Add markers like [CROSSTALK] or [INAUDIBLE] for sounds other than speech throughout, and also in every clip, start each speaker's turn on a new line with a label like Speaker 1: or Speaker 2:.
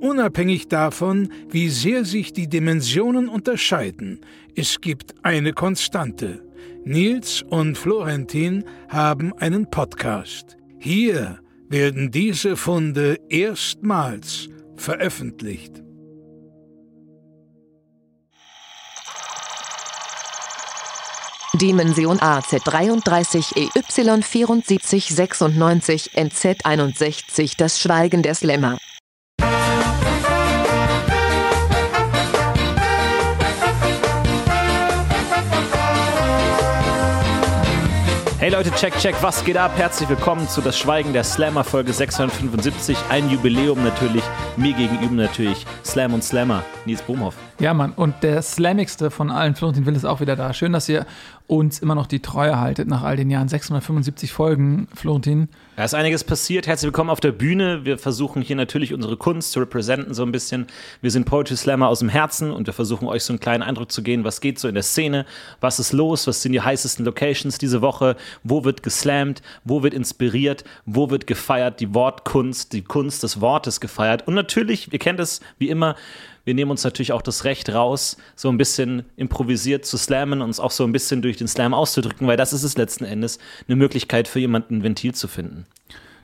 Speaker 1: Unabhängig davon, wie sehr sich die Dimensionen unterscheiden, es gibt eine Konstante. Nils und Florentin haben einen Podcast. Hier werden diese Funde erstmals veröffentlicht.
Speaker 2: Dimension AZ33 EY 7496 NZ 61 Das Schweigen der Slammer.
Speaker 3: Hey Leute, check, check, was geht ab? Herzlich willkommen zu Das Schweigen der Slammer Folge 675. Ein Jubiläum natürlich, mir gegenüber natürlich Slam und Slammer, Nils Bohmhoff.
Speaker 4: Ja, Mann, und der Slammigste von allen, Florentin Will, ist auch wieder da. Schön, dass ihr uns immer noch die Treue haltet nach all den Jahren. 675 Folgen, Florentin.
Speaker 3: Da ist einiges passiert. Herzlich willkommen auf der Bühne. Wir versuchen hier natürlich unsere Kunst zu repräsentieren so ein bisschen. Wir sind Poetry Slammer aus dem Herzen und wir versuchen euch so einen kleinen Eindruck zu geben, was geht so in der Szene, was ist los, was sind die heißesten Locations diese Woche, wo wird geslammt, wo wird inspiriert, wo wird gefeiert, die Wortkunst, die Kunst des Wortes gefeiert. Und natürlich, ihr kennt es wie immer, wir nehmen uns natürlich auch das Recht raus, so ein bisschen improvisiert zu slammen, uns auch so ein bisschen durch den Slam auszudrücken, weil das ist es letzten Endes, eine Möglichkeit für jemanden ein Ventil zu finden.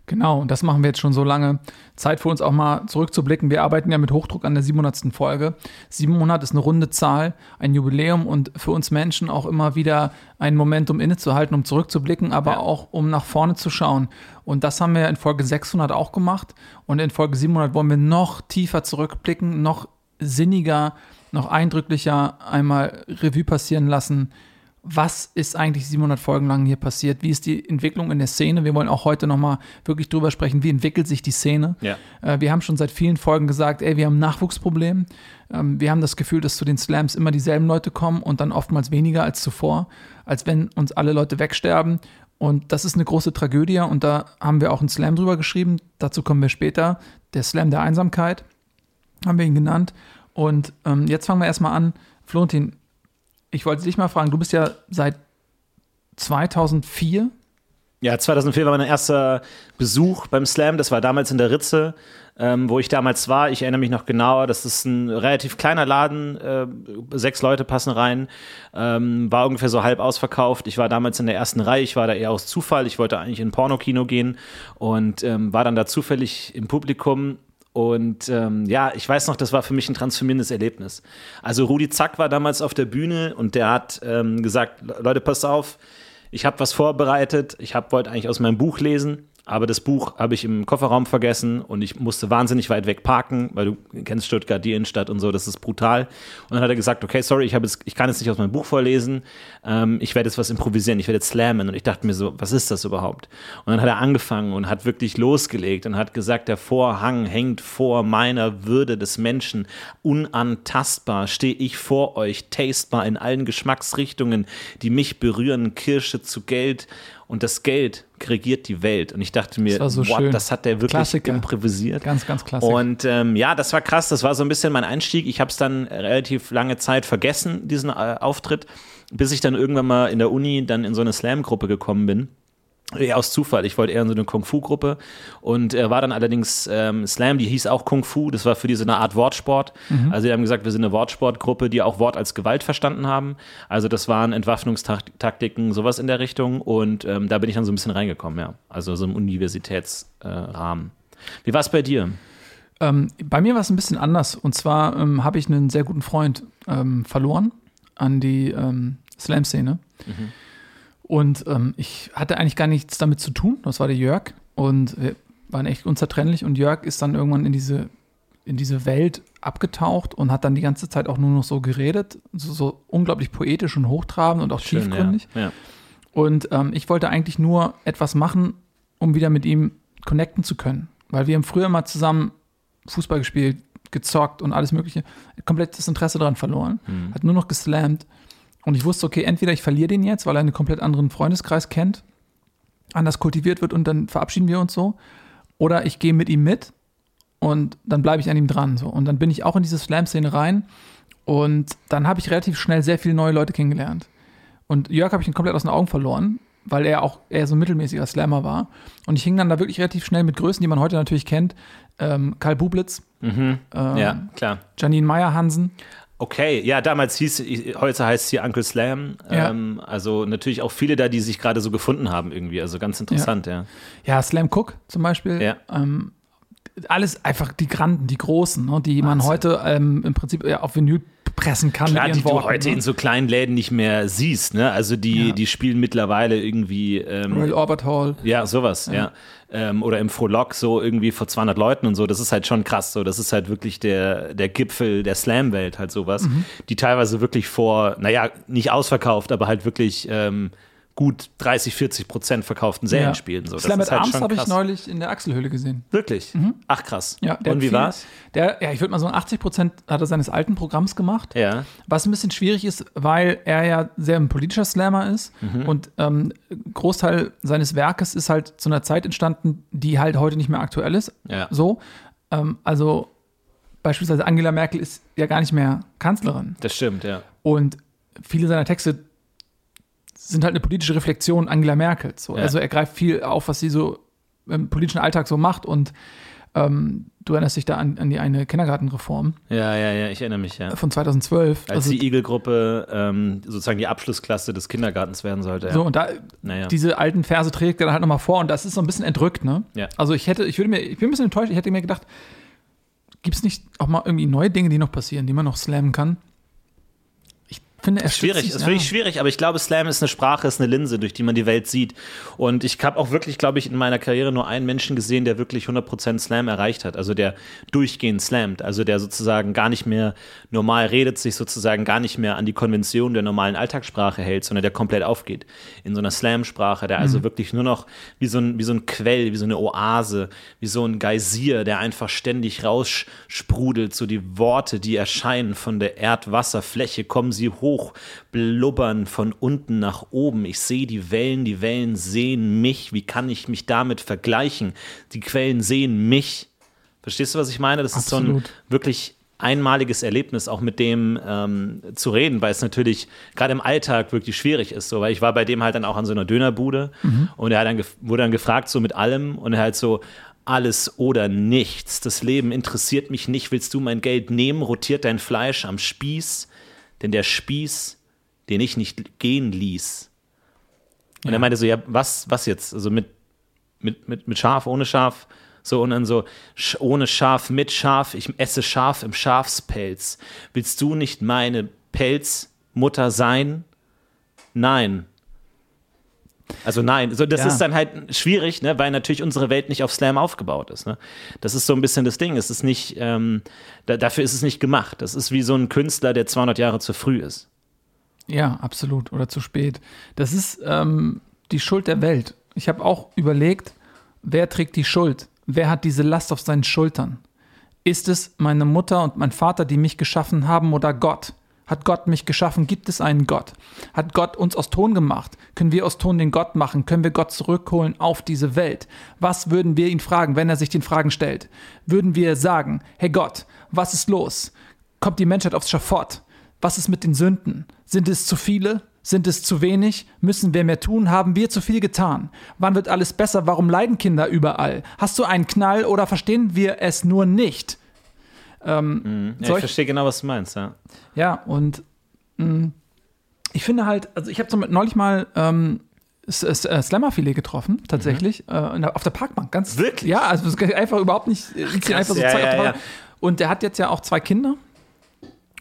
Speaker 4: Genau, und das machen wir jetzt schon so lange. Zeit für uns auch mal zurückzublicken. Wir arbeiten ja mit Hochdruck an der 700. Folge. 700 ist eine runde Zahl, ein Jubiläum und für uns Menschen auch immer wieder ein Moment, um innezuhalten, um zurückzublicken, aber ja. auch um nach vorne zu schauen. Und das haben wir in Folge 600 auch gemacht. Und in Folge 700 wollen wir noch tiefer zurückblicken, noch sinniger, noch eindrücklicher einmal Revue passieren lassen. Was ist eigentlich 700 Folgen lang hier passiert? Wie ist die Entwicklung in der Szene? Wir wollen auch heute nochmal wirklich drüber sprechen, wie entwickelt sich die Szene. Ja. Äh, wir haben schon seit vielen Folgen gesagt, ey, wir haben ein Nachwuchsproblem. Ähm, wir haben das Gefühl, dass zu den Slams immer dieselben Leute kommen und dann oftmals weniger als zuvor, als wenn uns alle Leute wegsterben. Und das ist eine große Tragödie und da haben wir auch einen Slam drüber geschrieben. Dazu kommen wir später. Der Slam der Einsamkeit haben wir ihn genannt. Und ähm, jetzt fangen wir erstmal an. Florentin, ich wollte dich mal fragen, du bist ja seit 2004
Speaker 3: ja, 2004 war mein erster Besuch beim Slam. Das war damals in der Ritze, ähm, wo ich damals war. Ich erinnere mich noch genauer. Das ist ein relativ kleiner Laden. Äh, sechs Leute passen rein. Ähm, war ungefähr so halb ausverkauft. Ich war damals in der ersten Reihe. Ich war da eher aus Zufall. Ich wollte eigentlich in Pornokino gehen und ähm, war dann da zufällig im Publikum und ähm, ja, ich weiß noch, das war für mich ein transformierendes Erlebnis. Also Rudi Zack war damals auf der Bühne und der hat ähm, gesagt, Leute, passt auf, ich habe was vorbereitet, ich wollte eigentlich aus meinem Buch lesen aber das Buch habe ich im Kofferraum vergessen und ich musste wahnsinnig weit weg parken, weil du kennst Stuttgart, die Innenstadt und so, das ist brutal. Und dann hat er gesagt, okay, sorry, ich, jetzt, ich kann jetzt nicht aus meinem Buch vorlesen, ähm, ich werde jetzt was improvisieren, ich werde jetzt slammen. Und ich dachte mir so, was ist das überhaupt? Und dann hat er angefangen und hat wirklich losgelegt und hat gesagt, der Vorhang hängt vor meiner Würde des Menschen, unantastbar stehe ich vor euch, tastbar in allen Geschmacksrichtungen, die mich berühren, Kirsche zu Geld und das Geld regiert die Welt. Und ich dachte mir,
Speaker 4: das, so what,
Speaker 3: das hat der wirklich Klassiker. improvisiert.
Speaker 4: Ganz, ganz klassisch.
Speaker 3: Und ähm, ja, das war krass. Das war so ein bisschen mein Einstieg. Ich habe es dann relativ lange Zeit vergessen, diesen äh, Auftritt, bis ich dann irgendwann mal in der Uni dann in so eine Slam-Gruppe gekommen bin Eher aus Zufall. Ich wollte eher in so eine Kung-Fu-Gruppe und äh, war dann allerdings ähm, Slam, die hieß auch Kung-Fu. Das war für die so eine Art Wortsport. Mhm. Also, die haben gesagt, wir sind eine Wortsportgruppe, die auch Wort als Gewalt verstanden haben. Also, das waren Entwaffnungstaktiken, sowas in der Richtung. Und ähm, da bin ich dann so ein bisschen reingekommen, ja. Also, so im Universitätsrahmen. Äh, Wie war es bei dir?
Speaker 4: Ähm, bei mir war es ein bisschen anders. Und zwar ähm, habe ich einen sehr guten Freund ähm, verloren an die ähm, Slam-Szene. Mhm und ähm, ich hatte eigentlich gar nichts damit zu tun. Das war der Jörg. Und wir waren echt unzertrennlich. Und Jörg ist dann irgendwann in diese, in diese Welt abgetaucht und hat dann die ganze Zeit auch nur noch so geredet. So, so unglaublich poetisch und hochtrabend und auch Schön, tiefgründig. Ja, ja. Und ähm, ich wollte eigentlich nur etwas machen, um wieder mit ihm connecten zu können. Weil wir haben früher mal zusammen Fußball gespielt, gezockt und alles Mögliche. Komplett das Interesse daran verloren.
Speaker 3: Mhm.
Speaker 4: Hat nur noch geslammt. Und ich wusste, okay, entweder ich verliere den jetzt, weil er einen komplett anderen Freundeskreis kennt, anders kultiviert wird und dann verabschieden wir uns so. Oder ich gehe mit ihm mit und dann bleibe ich an ihm dran. So. Und dann bin ich auch in diese Slam-Szene rein. Und dann habe ich relativ schnell sehr viele neue Leute kennengelernt. Und Jörg habe ich komplett aus den Augen verloren, weil er auch eher so ein mittelmäßiger Slammer war. Und ich hing dann da wirklich relativ schnell mit Größen, die man heute natürlich kennt. Ähm, Karl Bublitz, ähm,
Speaker 3: Ja, klar.
Speaker 4: Janine Meyer-Hansen.
Speaker 3: Okay, ja, damals hieß, heute heißt es hier Uncle Slam.
Speaker 4: Ja.
Speaker 3: Ähm, also natürlich auch viele da, die sich gerade so gefunden haben irgendwie. Also ganz interessant, ja.
Speaker 4: Ja, Slam Cook zum Beispiel.
Speaker 3: Ja.
Speaker 4: Ähm, alles einfach die Granden, die Großen, ne, die man
Speaker 3: Wahnsinn.
Speaker 4: heute ähm, im Prinzip ja, auf Vinyl pressen kann
Speaker 3: Klar,
Speaker 4: mit
Speaker 3: die
Speaker 4: ihren Worten.
Speaker 3: du heute
Speaker 4: ne?
Speaker 3: in so kleinen Läden nicht mehr siehst, ne? Also die,
Speaker 4: Ja.
Speaker 3: die spielen mittlerweile irgendwie ähm,
Speaker 4: Royal Orbit Hall.
Speaker 3: Ja, sowas, ja. Ähm, oder im Frohlock so irgendwie vor 200 Leuten und so. Das ist halt schon krass. So, das ist halt wirklich der, der Gipfel der Slam-Welt, halt sowas.
Speaker 4: Mhm.
Speaker 3: Die teilweise wirklich vor, naja, nicht ausverkauft, aber halt wirklich ähm, gut 30, 40 Prozent verkauften Serien
Speaker 4: Ja.
Speaker 3: spielen. So. Das
Speaker 4: Slam
Speaker 3: ist
Speaker 4: at
Speaker 3: halt
Speaker 4: Arms habe ich neulich in der Achselhöhle gesehen.
Speaker 3: Wirklich? Ach krass.
Speaker 4: Ja,
Speaker 3: und wie
Speaker 4: viel-
Speaker 3: war's?
Speaker 4: Der, ja, ich würde mal sagen, 80 Prozent hat er seines alten Programms gemacht.
Speaker 3: Ja.
Speaker 4: Was ein bisschen schwierig ist, weil er ja sehr ein politischer Slammer ist
Speaker 3: Mhm.
Speaker 4: und ähm, Großteil seines Werkes ist halt zu einer Zeit entstanden, die halt heute nicht mehr aktuell ist.
Speaker 3: Ja.
Speaker 4: So, ähm, also beispielsweise Angela Merkel ist ja gar nicht mehr Kanzlerin
Speaker 3: Das stimmt, ja.
Speaker 4: und viele seiner Texte sind halt eine politische Reflexion Angela Merkels. So.
Speaker 3: Ja.
Speaker 4: Also er greift viel auf, was sie so im politischen Alltag so macht und ähm, du erinnerst dich da an, an die eine Kindergartenreform
Speaker 3: Ja, ja, ja, ich erinnere mich, ja.
Speaker 4: von 2012.
Speaker 3: Als
Speaker 4: Also,
Speaker 3: die Igel-Gruppe ähm, sozusagen die Abschlussklasse des Kindergartens werden sollte. Ja.
Speaker 4: so, und da
Speaker 3: Naja.
Speaker 4: diese alten Verse trägt er dann halt nochmal vor und das ist so ein bisschen entrückt, ne?
Speaker 3: Ja.
Speaker 4: Also ich hätte, ich würde mir, ich bin ein bisschen enttäuscht, ich hätte mir gedacht, gibt es nicht auch mal irgendwie neue Dinge, die noch passieren, die man noch slammen kann? Finde es
Speaker 3: Schwierig, ist wirklich schwierig, aber ich glaube, Slam ist eine Sprache, ist eine Linse, durch die man die Welt sieht. Und ich habe auch wirklich, glaube ich, in meiner Karriere nur einen Menschen gesehen, der wirklich 100% Slam erreicht hat. Also der durchgehend slammt, also der sozusagen gar nicht mehr normal redet, sich sozusagen gar nicht mehr an die Konvention der normalen Alltagssprache hält, sondern der komplett aufgeht in so einer Slam-Sprache, der also wirklich nur noch wie so, ein, wie so ein Quell, wie so eine Oase, wie so ein Geysir, der einfach ständig raussprudelt, so die Worte, die erscheinen von der Erdwasserfläche, kommen sie hoch, blubbern von unten nach oben. Ich sehe die Wellen, die Wellen sehen mich. Wie kann ich mich damit vergleichen? Die Quellen sehen mich. Verstehst du, was ich meine? Das ist so ein
Speaker 4: Absolut.
Speaker 3: wirklich einmaliges Erlebnis, auch mit dem ähm, zu reden, weil es natürlich gerade im Alltag wirklich schwierig ist. So, weil ich war bei dem halt dann auch an so einer Dönerbude und er hat dann wurde dann gefragt, so mit allem, und er halt so, alles oder nichts. Das Leben interessiert mich nicht. Willst du mein Geld nehmen? Rotiert dein Fleisch am Spieß? Denn der Spieß, den ich nicht gehen ließ. Und er meinte so, ja, was, was jetzt? Also mit, mit, mit, mit Schaf, ohne Schaf? So, und dann so, ohne Schaf, mit Schaf, ich esse Schaf im Schafspelz. Willst du nicht meine Pelzmutter sein? Nein. Also nein, so das
Speaker 4: Ja.
Speaker 3: ist dann halt schwierig, ne, weil natürlich unsere Welt nicht auf Slam aufgebaut ist. Ne? Das ist so ein bisschen das Ding. Es ist nicht, ähm, da, dafür ist es nicht gemacht. Das ist wie so ein Künstler, der 200 Jahre zu früh ist.
Speaker 4: Ja, absolut. Oder zu spät. Das ist ähm, die Schuld der Welt. Ich habe auch überlegt, wer trägt die Schuld? Wer hat diese Last auf seinen Schultern? Ist es meine Mutter und mein Vater, die mich geschaffen haben, oder Gott? Hat Gott mich geschaffen? Gibt es einen Gott? Hat Gott uns aus Ton gemacht? Können wir aus Ton den Gott machen? Können wir Gott zurückholen auf diese Welt? Was würden wir ihn fragen, wenn er sich den Fragen stellt? Würden wir sagen, hey Gott, was ist los? Kommt die Menschheit aufs Schafott? Was ist mit den Sünden? Sind es zu viele? Sind es zu wenig? Müssen wir mehr tun? Haben wir zu viel getan? Wann wird alles besser? Warum leiden Kinder überall? Hast du einen Knall oder verstehen wir es nur nicht? Ähm,
Speaker 3: Ja, ich verstehe genau, was du meinst, ja.
Speaker 4: ja, und mh, ich finde halt, also ich habe zum neulich mal ähm, äh, Slammerfilet getroffen, tatsächlich, äh, in der, auf der Parkbank. Ganz,
Speaker 3: Mhm. Wirklich?
Speaker 4: Ja, also einfach überhaupt nicht, äh, hier einfach so
Speaker 3: ja, ja, ja.
Speaker 4: Und der hat jetzt ja auch zwei Kinder.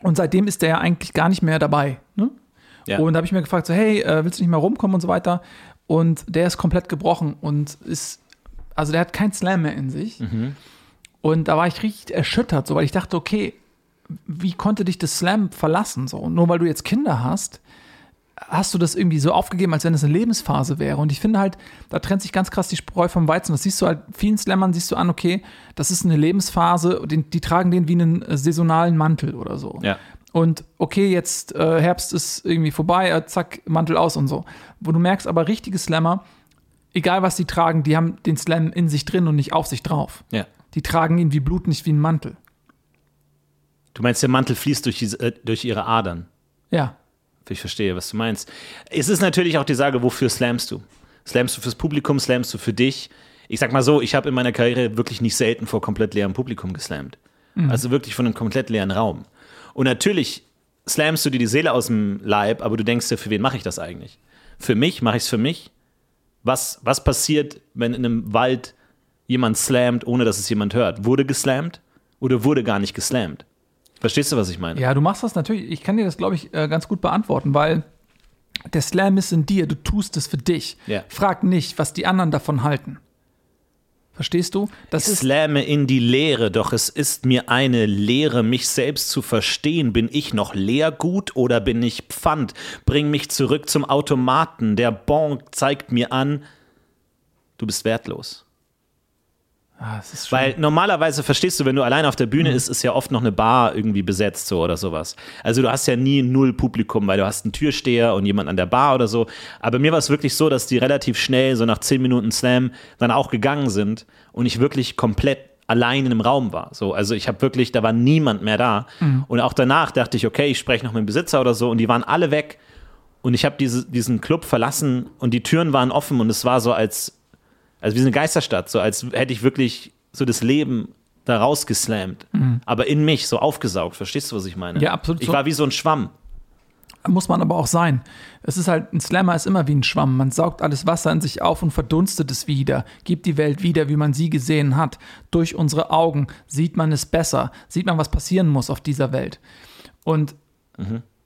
Speaker 4: Und seitdem ist der ja eigentlich gar nicht mehr dabei. Ne?
Speaker 3: Ja.
Speaker 4: Und da habe ich mir gefragt, so, hey, äh, willst du nicht mal rumkommen und so weiter? Und der ist komplett gebrochen und ist, also der hat kein Slam mehr in sich.
Speaker 3: Mhm.
Speaker 4: Und da war ich richtig erschüttert, so, weil ich dachte, okay, wie konnte dich das Slam verlassen? So, nur weil du jetzt Kinder hast, hast du das irgendwie so aufgegeben, als wenn es eine Lebensphase wäre. Und ich finde halt, da trennt sich ganz krass die Spreu vom Weizen. Das siehst du halt, vielen Slammern siehst du an, okay, das ist eine Lebensphase, die, die tragen den wie einen äh, saisonalen Mantel oder so.
Speaker 3: Ja.
Speaker 4: Und okay, jetzt äh, Herbst ist irgendwie vorbei, äh, zack, Mantel aus und so. Wo du merkst, aber richtige Slammer, egal was die tragen, die haben den Slam in sich drin und nicht auf sich drauf.
Speaker 3: Ja.
Speaker 4: Die tragen ihn wie Blut, nicht wie einen Mantel.
Speaker 3: Du meinst, der Mantel fließt durch, diese, äh, durch ihre Adern.
Speaker 4: Ja.
Speaker 3: Ich verstehe, was du meinst. Es ist natürlich auch die Frage, wofür slamst du? Slamst du fürs Publikum, slamst du für dich? Ich sag mal so, ich habe in meiner Karriere wirklich nicht selten vor komplett leerem Publikum geslammt. Also wirklich von einem komplett leeren Raum. Und natürlich slamst du dir die Seele aus dem Leib, aber du denkst dir, für wen mache ich das eigentlich? Für mich, mache ich es für mich? Was, was passiert, wenn in einem Wald jemand slammt, ohne dass es jemand hört? Wurde geslammt oder wurde gar nicht geslammt? Verstehst du, was ich meine?
Speaker 4: Ja, du machst das natürlich, ich kann dir das, glaube ich, äh, ganz gut beantworten, weil der Slam ist in dir, du tust es für dich.
Speaker 3: Ja.
Speaker 4: Frag nicht, was die anderen davon halten. Verstehst du? Das
Speaker 3: Ich slamme in die Leere, doch es ist mir eine Lehre, mich selbst zu verstehen. Bin ich noch Leergut oder bin ich Pfand? Bring mich zurück zum Automaten. Der Bon zeigt mir an, du bist wertlos.
Speaker 4: Ah,
Speaker 3: Weil normalerweise verstehst du, wenn du allein auf der Bühne ist, ist ja oft noch eine Bar irgendwie besetzt so oder sowas. Also du hast ja nie null Publikum, weil du hast einen Türsteher und jemand an der Bar oder so. Aber mir war es wirklich so, dass die relativ schnell, so nach zehn Minuten Slam, dann auch gegangen sind und ich wirklich komplett allein in einem Raum war. So, also ich habe wirklich, da war niemand mehr da. Und auch danach dachte ich, okay, ich spreche noch mit dem Besitzer oder so und die waren alle weg. Und ich habe diese, diesen Club verlassen und die Türen waren offen und es war so als, also wie so eine Geisterstadt, so als hätte ich wirklich so das Leben da rausgeslammt, aber in mich so aufgesaugt. Verstehst du, was ich meine?
Speaker 4: Ja, absolut
Speaker 3: Ich war wie so ein Schwamm.
Speaker 4: muss man aber auch sein. Es ist halt, ein Slammer ist immer wie ein Schwamm. Man saugt alles Wasser in sich auf und verdunstet es wieder, gibt die Welt wieder, wie man sie gesehen hat. Durch unsere Augen sieht man es besser, sieht man, was passieren muss auf dieser Welt. Und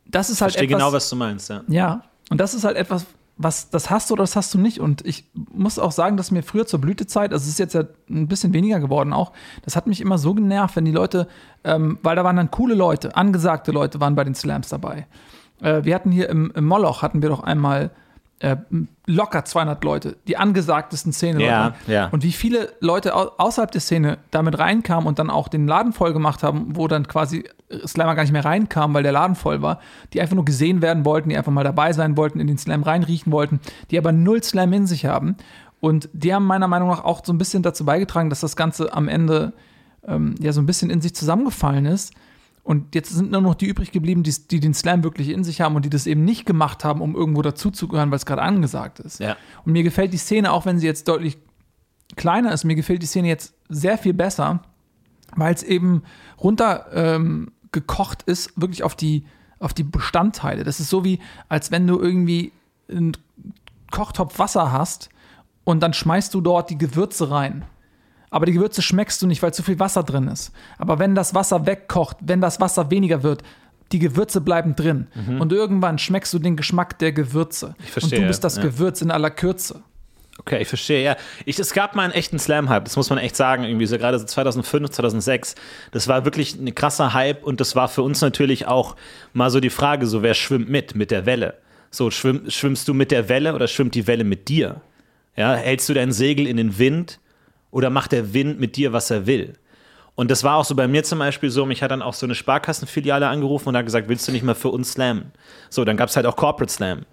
Speaker 4: das ist halt
Speaker 3: Ich verstehe
Speaker 4: etwas,
Speaker 3: genau, was du meinst, ja.
Speaker 4: Ja, und das ist halt etwas, was das hast du oder das hast du nicht. Und ich muss auch sagen, dass mir früher zur Blütezeit, also es ist jetzt ja ein bisschen weniger geworden auch, das hat mich immer so genervt, wenn die Leute, ähm, weil da waren dann coole Leute, angesagte Leute waren bei den Slams dabei. Äh, wir hatten hier im, im Moloch, hatten wir doch einmal äh, locker 200 Leute, die angesagtesten Szene.
Speaker 3: Ja, ja.
Speaker 4: Und wie viele Leute au außerhalb der Szene damit reinkamen und dann auch den Laden voll gemacht haben, wo dann quasi Slammer gar nicht mehr reinkamen, weil der Laden voll war, die einfach nur gesehen werden wollten, die einfach mal dabei sein wollten, in den Slam reinriechen wollten, die aber null Slam in sich haben. Und die haben meiner Meinung nach auch so ein bisschen dazu beigetragen, dass das Ganze am Ende ähm, ja so ein bisschen in sich zusammengefallen ist. Und jetzt sind nur noch die übrig geblieben, die, die den Slam wirklich in sich haben und die das eben nicht gemacht haben, um irgendwo dazuzugehören, weil es gerade angesagt ist.
Speaker 3: Ja.
Speaker 4: Und mir gefällt die Szene, auch wenn sie jetzt deutlich kleiner ist, mir gefällt die Szene jetzt sehr viel besser, weil es eben runter ähm, gekocht ist, wirklich auf die, auf die Bestandteile. Das ist so wie, als wenn du irgendwie einen Kochtopf Wasser hast und dann schmeißt du dort die Gewürze rein. Aber die Gewürze schmeckst du nicht, weil zu viel Wasser drin ist. Aber wenn das Wasser wegkocht, wenn das Wasser weniger wird, die Gewürze bleiben drin. Und irgendwann schmeckst du den Geschmack der Gewürze.
Speaker 3: Mhm. verstehe,
Speaker 4: und du bist das
Speaker 3: ja.
Speaker 4: Gewürz in aller Kürze.
Speaker 3: Okay, ich verstehe, ja. Ich, es gab mal einen echten Slam-Hype, das muss man echt sagen, irgendwie so gerade so 2005, 2006. Das war wirklich ein krasser Hype und das war für uns natürlich auch mal so die Frage, so wer schwimmt mit, mit der Welle? So, schwimm, schwimmst du mit der Welle oder schwimmt die Welle mit dir? Ja, hältst du dein Segel in den Wind oder macht der Wind mit dir, was er will? Und das war auch so bei mir zum Beispiel so, mich hat dann auch so eine Sparkassenfiliale angerufen und hat gesagt, willst du nicht mal für uns slammen? So, dann gab es halt auch Corporate Slam.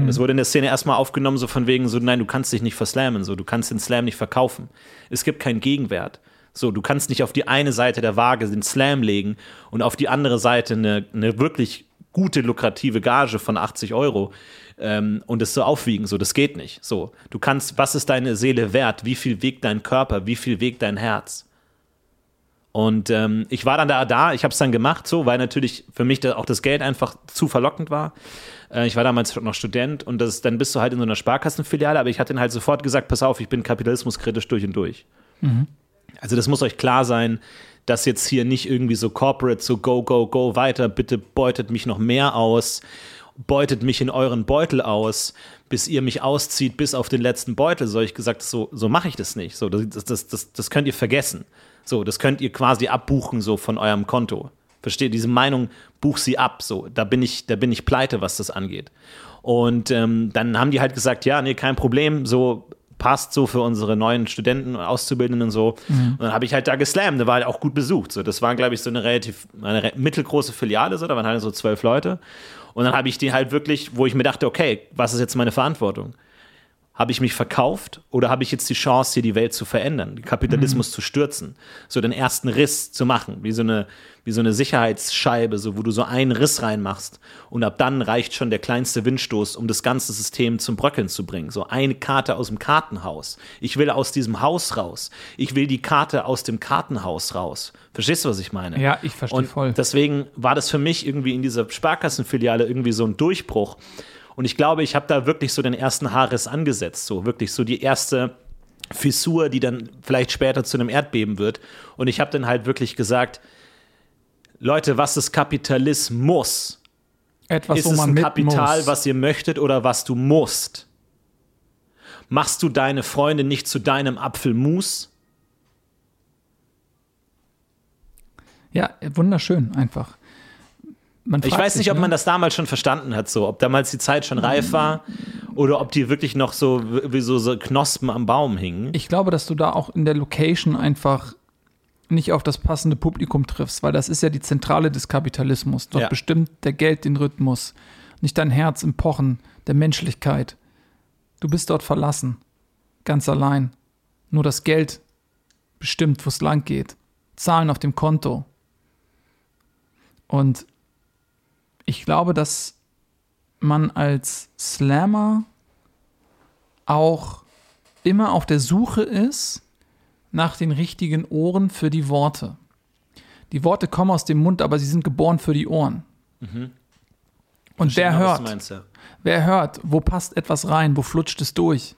Speaker 3: Und es wurde in der Szene erstmal aufgenommen, so von wegen, so, nein, du kannst dich nicht verslammen, so, du kannst den Slam nicht verkaufen. Es gibt keinen Gegenwert. So, du kannst nicht auf die eine Seite der Waage den Slam legen und auf die andere Seite eine, eine wirklich gute, lukrative Gage von 80 Euro ähm, und es so aufwiegen. So, das geht nicht. So, du kannst, was ist deine Seele wert? Wie viel wiegt dein Körper? Wie viel wiegt dein Herz? Und ähm, ich war dann da, da ich habe es dann gemacht, so, weil natürlich für mich da auch das Geld einfach zu verlockend war. Äh, ich war damals noch Student und das, dann bist du halt in so einer Sparkassenfiliale, aber ich hatte dann halt sofort gesagt, pass auf, ich bin kapitalismuskritisch durch und durch. Also das muss euch klar sein, dass jetzt hier nicht irgendwie so corporate, so go, go, go weiter, bitte beutet mich noch mehr aus, beutet mich in euren Beutel aus, bis ihr mich auszieht, bis auf den letzten Beutel. So hab ich gesagt, so, so mache ich das nicht. So, das, das, das, das könnt ihr vergessen. So, das könnt ihr quasi abbuchen, so von eurem Konto. Verstehe, diese Meinung, buch sie ab, so, da bin ich, da bin ich pleite, was das angeht. Und ähm, dann haben die halt gesagt, ja, nee, kein Problem, so passt so für unsere neuen Studenten und Auszubildenden und so. Mhm. Und dann habe ich halt da geslammt, der war halt auch gut besucht. So, das war, glaube ich, so eine relativ, eine mittelgroße Filiale, so, da waren halt so zwölf Leute. Und dann habe ich die halt wirklich, wo ich mir dachte, okay, was ist jetzt meine Verantwortung? Habe ich mich verkauft oder habe ich jetzt die Chance, hier die Welt zu verändern, den Kapitalismus mhm. zu stürzen, so den ersten Riss zu machen, wie so eine, wie so eine Sicherheitsscheibe, so wo du so einen Riss reinmachst und ab dann reicht schon der kleinste Windstoß, um das ganze System zum Bröckeln zu bringen. So eine Karte aus dem Kartenhaus. Ich will aus diesem Haus raus. Ich will die Karte aus dem Kartenhaus raus. Verstehst du, was ich meine?
Speaker 4: Ja, ich verstehe voll.
Speaker 3: Deswegen war das für mich irgendwie in dieser Sparkassenfiliale irgendwie so ein Durchbruch und ich glaube, ich habe da wirklich so den ersten Haarriss angesetzt, so wirklich so die erste Fissur, die dann vielleicht später zu einem Erdbeben wird. Und ich habe dann halt wirklich gesagt, Leute, was ist Kapitalismus?
Speaker 4: Etwas,
Speaker 3: ist
Speaker 4: wo
Speaker 3: es
Speaker 4: man
Speaker 3: ein
Speaker 4: mit
Speaker 3: Kapital,
Speaker 4: muss.
Speaker 3: was ihr möchtet oder was du musst? Machst du deine Freunde nicht zu deinem Apfelmus?
Speaker 4: Ja, wunderschön einfach.
Speaker 3: Ich weiß nicht,
Speaker 4: sich,
Speaker 3: ob
Speaker 4: ne?
Speaker 3: man das damals schon verstanden hat, so, ob damals die Zeit schon reif war oder ob die wirklich noch so wie so, so Knospen am Baum hingen.
Speaker 4: Ich glaube, dass du da auch in der Location einfach nicht auf das passende Publikum triffst, weil das ist ja die Zentrale des Kapitalismus. Dort
Speaker 3: Ja.
Speaker 4: bestimmt der Geld den Rhythmus, nicht dein Herz im Pochen der Menschlichkeit. Du bist dort verlassen, ganz allein. Nur das Geld bestimmt, wo es lang geht. Zahlen auf dem Konto. Und ich glaube, dass man als Slammer auch immer auf der Suche ist nach den richtigen Ohren für die Worte. Die Worte kommen aus dem Mund, aber sie sind geboren für die Ohren. Und wer
Speaker 3: Genau,
Speaker 4: hört?
Speaker 3: meinst, ja.
Speaker 4: Wer hört? Wo passt etwas rein? Wo flutscht es durch?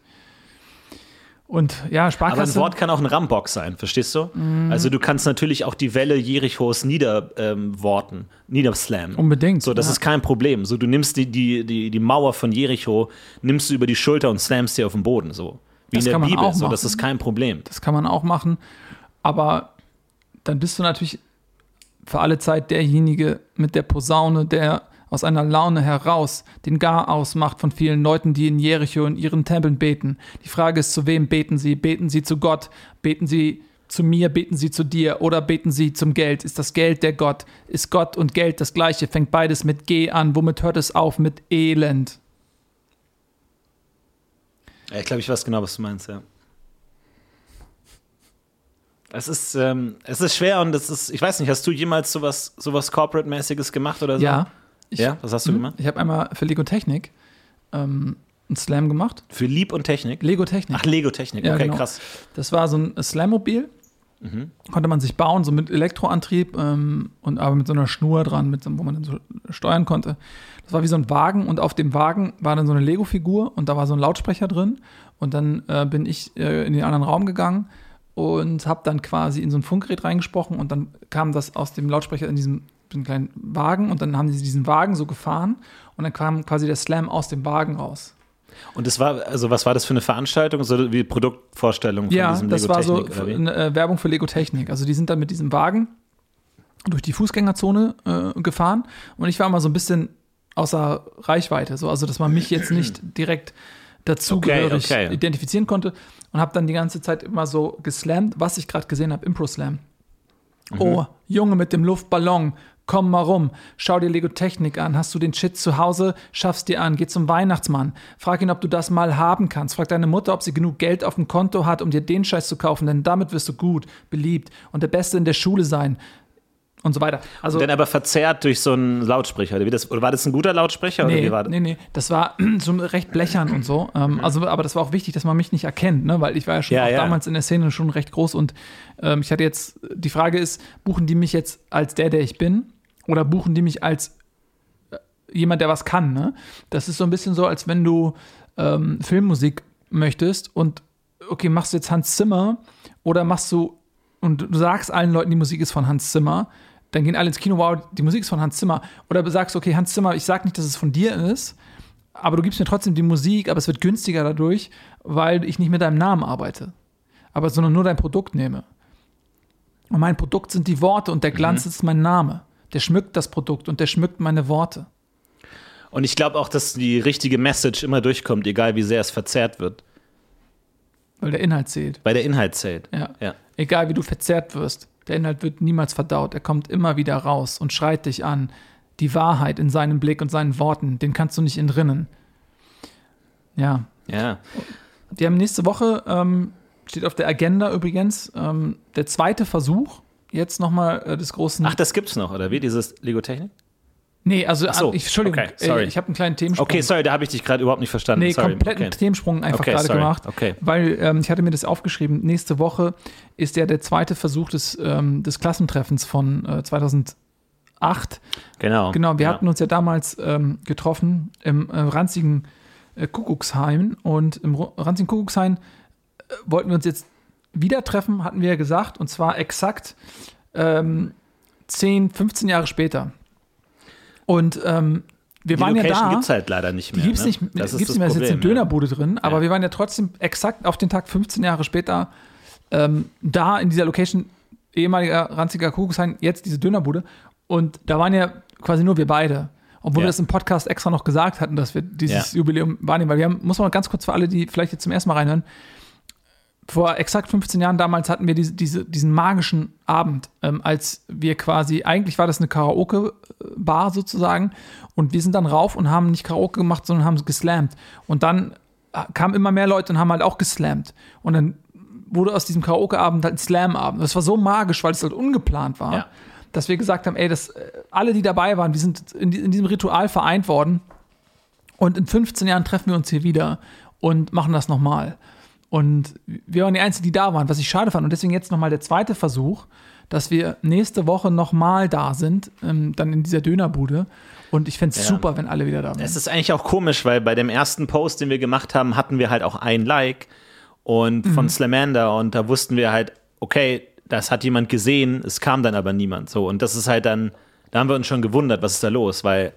Speaker 4: Und ja,
Speaker 3: Aber ein
Speaker 4: Sparkasse.
Speaker 3: Wort kann auch ein Rambock sein, verstehst du?
Speaker 4: Mhm.
Speaker 3: Also du kannst natürlich auch die Welle Jerichos niederworten, ähm, niederslammen.
Speaker 4: Unbedingt,
Speaker 3: So, das
Speaker 4: ja.
Speaker 3: ist kein Problem. So, du nimmst die, die, die, die Mauer von Jericho, nimmst du über die Schulter und slammst sie auf den Boden. So. Wie
Speaker 4: Das
Speaker 3: in der Bibel. So, das ist kein Problem.
Speaker 4: Das kann man auch machen. Aber dann bist du natürlich für alle Zeit derjenige mit der Posaune, der aus einer Laune heraus den Gar ausmacht von vielen Leuten, die in Jericho in ihren Tempeln beten. Die Frage ist, zu wem beten sie? Beten sie zu Gott? Beten sie zu mir? Beten sie zu dir? Oder beten sie zum Geld? Ist das Geld der Gott? Ist Gott und Geld das gleiche? Fängt beides mit G an? Womit hört es auf? Mit Elend.
Speaker 3: Ja, ich glaube, ich weiß genau, was du meinst, ja. Es ist, ähm, es ist schwer und es ist, ich weiß nicht, hast du jemals sowas, sowas Corporate-mäßiges gemacht oder so?
Speaker 4: Ja. Ich,
Speaker 3: Ja, was hast du
Speaker 4: Mhm.
Speaker 3: gemacht?
Speaker 4: Ich habe einmal für Lego Technik ähm, einen Slam gemacht.
Speaker 3: Für Lieb und Technik?
Speaker 4: Lego Technik.
Speaker 3: Ach, Lego-Technik,
Speaker 4: Ja,
Speaker 3: okay,
Speaker 4: genau.
Speaker 3: krass.
Speaker 4: Das war so ein Slammobil. Konnte man sich bauen, so mit Elektroantrieb ähm, und aber mit so einer Schnur dran, mit so, wo man dann so steuern konnte. Das war wie so ein Wagen und auf dem Wagen war dann so eine Lego-Figur und da war so ein Lautsprecher drin. Und dann äh, bin ich äh, in den anderen Raum gegangen und habe dann quasi in so ein Funkgerät reingesprochen und dann kam das aus dem Lautsprecher in diesem einen kleinen Wagen und dann haben sie diesen Wagen so gefahren und dann kam quasi der Slam aus dem Wagen raus.
Speaker 3: Und das war, also was war das für eine Veranstaltung? So wie Produktvorstellung von
Speaker 4: Ja,
Speaker 3: diesem
Speaker 4: das war so
Speaker 3: Lego-Technik? oder wie?
Speaker 4: eine äh, Werbung für Lego Technik. Also die sind dann mit diesem Wagen durch die Fußgängerzone äh, gefahren und ich war mal so ein bisschen außer Reichweite, so also dass man mich jetzt nicht [LAUGHS] direkt dazugehörig
Speaker 3: Okay, okay.
Speaker 4: identifizieren konnte und habe dann die ganze Zeit immer so geslammt, was ich gerade gesehen habe, Impro Slam.
Speaker 3: Mhm.
Speaker 4: Oh, Junge mit dem Luftballon, komm mal rum, schau dir Lego Technik an, hast du den Shit zu Hause, schaff's dir an, geh zum Weihnachtsmann, frag ihn, ob du das mal haben kannst, frag deine Mutter, ob sie genug Geld auf dem Konto hat, um dir den Scheiß zu kaufen, denn damit wirst du gut, beliebt und der Beste in der Schule sein und so weiter. Also
Speaker 3: Dann aber verzerrt durch so einen Lautsprecher. Oder, wie das, oder war das ein guter Lautsprecher? oder
Speaker 4: Nee,
Speaker 3: wie war das?
Speaker 4: nee, nee, das war [CLEARS THROAT] so recht blechern und so. Ähm, also, aber das war auch wichtig, dass man mich nicht erkennt, ne? weil ich war ja schon
Speaker 3: Ja,
Speaker 4: auch
Speaker 3: ja.
Speaker 4: damals in der Szene schon recht groß und ähm, ich hatte jetzt, die Frage ist, buchen die mich jetzt als der, der ich bin oder buchen die mich als äh, jemand, der was kann? Ne? Das ist so ein bisschen so, als wenn du ähm, Filmmusik möchtest und okay, machst du jetzt Hans Zimmer oder machst du und du sagst allen Leuten, die Musik ist von Hans Zimmer, dann gehen alle ins Kino, wow, die Musik ist von Hans Zimmer. Oder du sagst, okay, Hans Zimmer, ich sag nicht, dass es von dir ist, aber du gibst mir trotzdem die Musik, aber es wird günstiger dadurch, weil ich nicht mit deinem Namen arbeite, aber sondern nur dein Produkt nehme. Und mein Produkt sind die Worte und der Glanz ist mein Name. Der schmückt das Produkt und der schmückt meine Worte.
Speaker 3: Und ich glaube auch, dass die richtige Message immer durchkommt, egal wie sehr es verzerrt wird.
Speaker 4: Weil der Inhalt zählt.
Speaker 3: Weil der Inhalt zählt.
Speaker 4: Ja.
Speaker 3: Ja.
Speaker 4: Egal wie du verzerrt wirst, der Inhalt wird niemals verdaut. Er kommt immer wieder raus und schreit dich an. Die Wahrheit in seinem Blick und seinen Worten, den kannst du nicht entrinnen. Ja.
Speaker 3: Ja.
Speaker 4: Wir haben nächste Woche, ähm, steht auf der Agenda übrigens, ähm, der zweite Versuch, jetzt nochmal äh, des großen.
Speaker 3: Ach, das gibt's noch, oder wie? Dieses Lego-Technik?
Speaker 4: nee, also,
Speaker 3: so,
Speaker 4: ich, Entschuldigung,
Speaker 3: okay, sorry.
Speaker 4: äh, ich habe einen kleinen Themensprung.
Speaker 3: Okay, sorry, da habe ich dich gerade überhaupt nicht verstanden.
Speaker 4: Nee,
Speaker 3: sorry.
Speaker 4: kompletten
Speaker 3: okay.
Speaker 4: Themensprung einfach
Speaker 3: Okay,
Speaker 4: gerade gemacht.
Speaker 3: Okay.
Speaker 4: Weil ähm, ich hatte mir das aufgeschrieben, nächste Woche ist ja der zweite Versuch des, ähm, des Klassentreffens von äh, 2008.
Speaker 3: Genau.
Speaker 4: Genau, wir
Speaker 3: ja.
Speaker 4: hatten uns ja damals ähm, getroffen im äh, ranzigen äh, Kuckucksheim und im ranzigen Kuckucksheim äh, wollten wir uns jetzt wieder treffen, hatten wir ja gesagt, und zwar exakt ähm, 10, 15 Jahre später. Und ähm, wir
Speaker 3: Die
Speaker 4: waren
Speaker 3: Location
Speaker 4: ja da.
Speaker 3: gibt's halt leider nicht
Speaker 4: Die
Speaker 3: mehr.
Speaker 4: gibt es
Speaker 3: ne?
Speaker 4: nicht,
Speaker 3: Das
Speaker 4: gibt's nicht mehr, es ist jetzt eine
Speaker 3: Problem, ja.
Speaker 4: Dönerbude drin, aber
Speaker 3: Ja.
Speaker 4: wir waren ja trotzdem exakt auf den Tag 15 Jahre später ähm, da in dieser Location, ehemaliger ranziger Kuckucksheim, jetzt diese Dönerbude. Und da waren ja quasi nur wir beide. Obwohl
Speaker 3: Ja.
Speaker 4: wir das im Podcast extra noch gesagt hatten, dass wir dieses. Jubiläum wahrnehmen, weil wir haben, muss man ganz kurz für alle, die vielleicht jetzt zum ersten Mal reinhören, vor exakt 15 Jahren damals hatten wir diese, diese, diesen magischen Abend, ähm, als wir quasi, eigentlich war das eine Karaoke-Bar sozusagen und wir sind dann rauf und haben nicht Karaoke gemacht, sondern haben geslammt. Und dann äh, kamen immer mehr Leute und haben halt auch geslammt. Und dann wurde aus diesem Karaoke-Abend halt ein Slam-Abend. Das war so magisch, weil es halt ungeplant war,
Speaker 3: Ja.
Speaker 4: dass wir gesagt haben, ey, das, äh, alle, die dabei waren, wir sind in, die- in diesem Ritual vereint worden. Und in 15 Jahren treffen wir uns hier wieder und machen das nochmal. Und wir waren die Einzigen, die da waren, was ich schade fand. Und deswegen jetzt nochmal der zweite Versuch, dass wir nächste Woche nochmal da sind, ähm, dann in dieser Dönerbude. Und ich fände es
Speaker 3: Ja.
Speaker 4: super, wenn alle wieder da sind.
Speaker 3: Es ist eigentlich auch komisch, weil bei dem ersten Post, den wir gemacht haben, hatten wir halt auch ein Like und
Speaker 4: Mhm.
Speaker 3: von Slamander und da wussten wir halt, okay, das hat jemand gesehen, es kam dann aber niemand. So und das ist halt dann, da haben wir uns schon gewundert, was ist da los, weil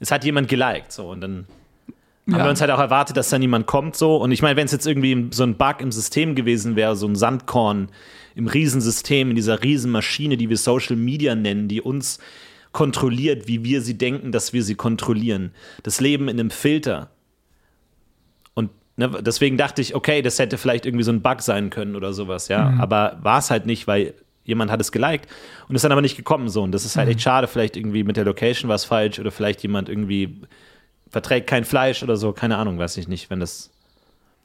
Speaker 3: es hat jemand geliked so und dann haben
Speaker 4: Ja.
Speaker 3: wir uns halt auch erwartet, dass da niemand kommt so und ich meine, wenn es jetzt irgendwie so ein Bug im System gewesen wäre, so ein Sandkorn im Riesensystem, in dieser Riesenmaschine, die wir Social Media nennen, die uns kontrolliert, wie wir sie denken, dass wir sie kontrollieren. Das Leben in einem Filter. Und ne, deswegen dachte ich, okay, das hätte vielleicht irgendwie so ein Bug sein können oder sowas, ja. Aber war es halt nicht, weil jemand hat es geliked und ist dann aber nicht gekommen so. Und das ist halt echt schade. Vielleicht irgendwie mit der Location war es falsch oder vielleicht jemand irgendwie verträgt kein Fleisch oder so, keine Ahnung, weiß ich nicht, wenn das.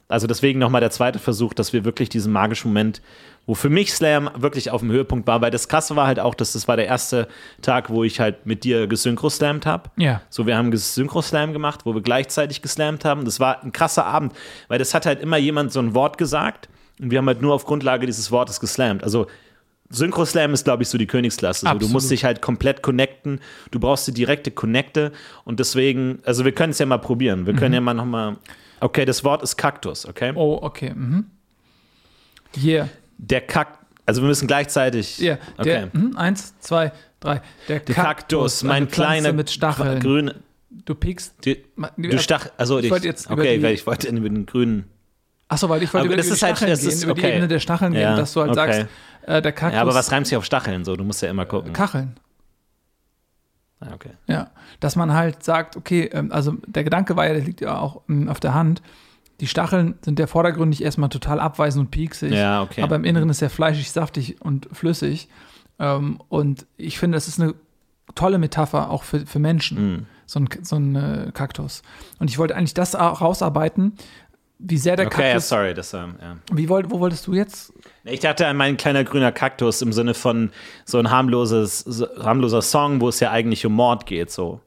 Speaker 3: Also deswegen nochmal der zweite Versuch, dass wir wirklich diesen magischen Moment, wo für mich Slam wirklich auf dem Höhepunkt war, weil das krasse war halt auch, dass das war der erste Tag, wo ich halt mit dir gesynchro-slammt habe.
Speaker 4: Ja.
Speaker 3: So, wir haben Synchro-Slam gemacht, wo wir gleichzeitig geslammt haben. Das war ein krasser Abend, weil das hat halt immer jemand so ein Wort gesagt und wir haben halt nur auf Grundlage dieses Wortes geslammt. Also Synchro-Slam ist, glaube ich, so die Königsklasse. So, du musst dich halt komplett connecten. Du brauchst die direkte Connecte. Und deswegen, also wir können es ja mal probieren. Wir können ja mal nochmal. Okay, das Wort ist Kaktus, okay?
Speaker 4: Oh, okay. Mhm. Yeah.
Speaker 3: Der Kak. Also wir müssen gleichzeitig.
Speaker 4: Yeah. Der,
Speaker 3: Okay.
Speaker 4: mhm, eins, zwei, drei. Der,
Speaker 3: Der Kaktus, mein
Speaker 4: eine Pflanze
Speaker 3: kleiner
Speaker 4: mit Stacheln.
Speaker 3: grüne.
Speaker 4: Du piekst.
Speaker 3: Die, du Stach, also
Speaker 4: Ich
Speaker 3: ich,
Speaker 4: wollte jetzt über
Speaker 3: okay,
Speaker 4: die-
Speaker 3: weil ich wollte über den grünen.
Speaker 4: Achso, weil ich wollte über,
Speaker 3: das
Speaker 4: über
Speaker 3: ist
Speaker 4: die
Speaker 3: halt-
Speaker 4: Stacheln
Speaker 3: das
Speaker 4: gehen,
Speaker 3: ist
Speaker 4: über die
Speaker 3: okay.
Speaker 4: Ebene der Stacheln gehen,
Speaker 3: Ja,
Speaker 4: dass du halt
Speaker 3: okay.
Speaker 4: sagst, äh, der Kaktus.
Speaker 3: Ja, aber was reimt sich auf Stacheln so? Du musst ja immer gucken.
Speaker 4: Kacheln.
Speaker 3: Ah, okay.
Speaker 4: Ja, dass man halt sagt, okay, ähm, also der Gedanke war ja, der liegt ja auch ähm, auf der Hand. Die Stacheln sind ja vordergründig erstmal total abweisend und pieksig.
Speaker 3: Ja, okay.
Speaker 4: Aber im Inneren ist er fleischig, saftig und flüssig. Ähm, und ich finde, das ist eine tolle Metapher auch für, für Menschen,
Speaker 3: Mhm.
Speaker 4: so ein, so ein äh, Kaktus. Und ich wollte eigentlich das auch rausarbeiten, wie sehr der
Speaker 3: Okay, ja,
Speaker 4: Kaktus.
Speaker 3: sorry, das ähm, ja.
Speaker 4: Wie wollt, wo wolltest du jetzt?
Speaker 3: Ich dachte an mein kleiner grüner Kaktus im Sinne von so ein harmloses, so, harmloser Song, wo es ja eigentlich um Mord geht. So.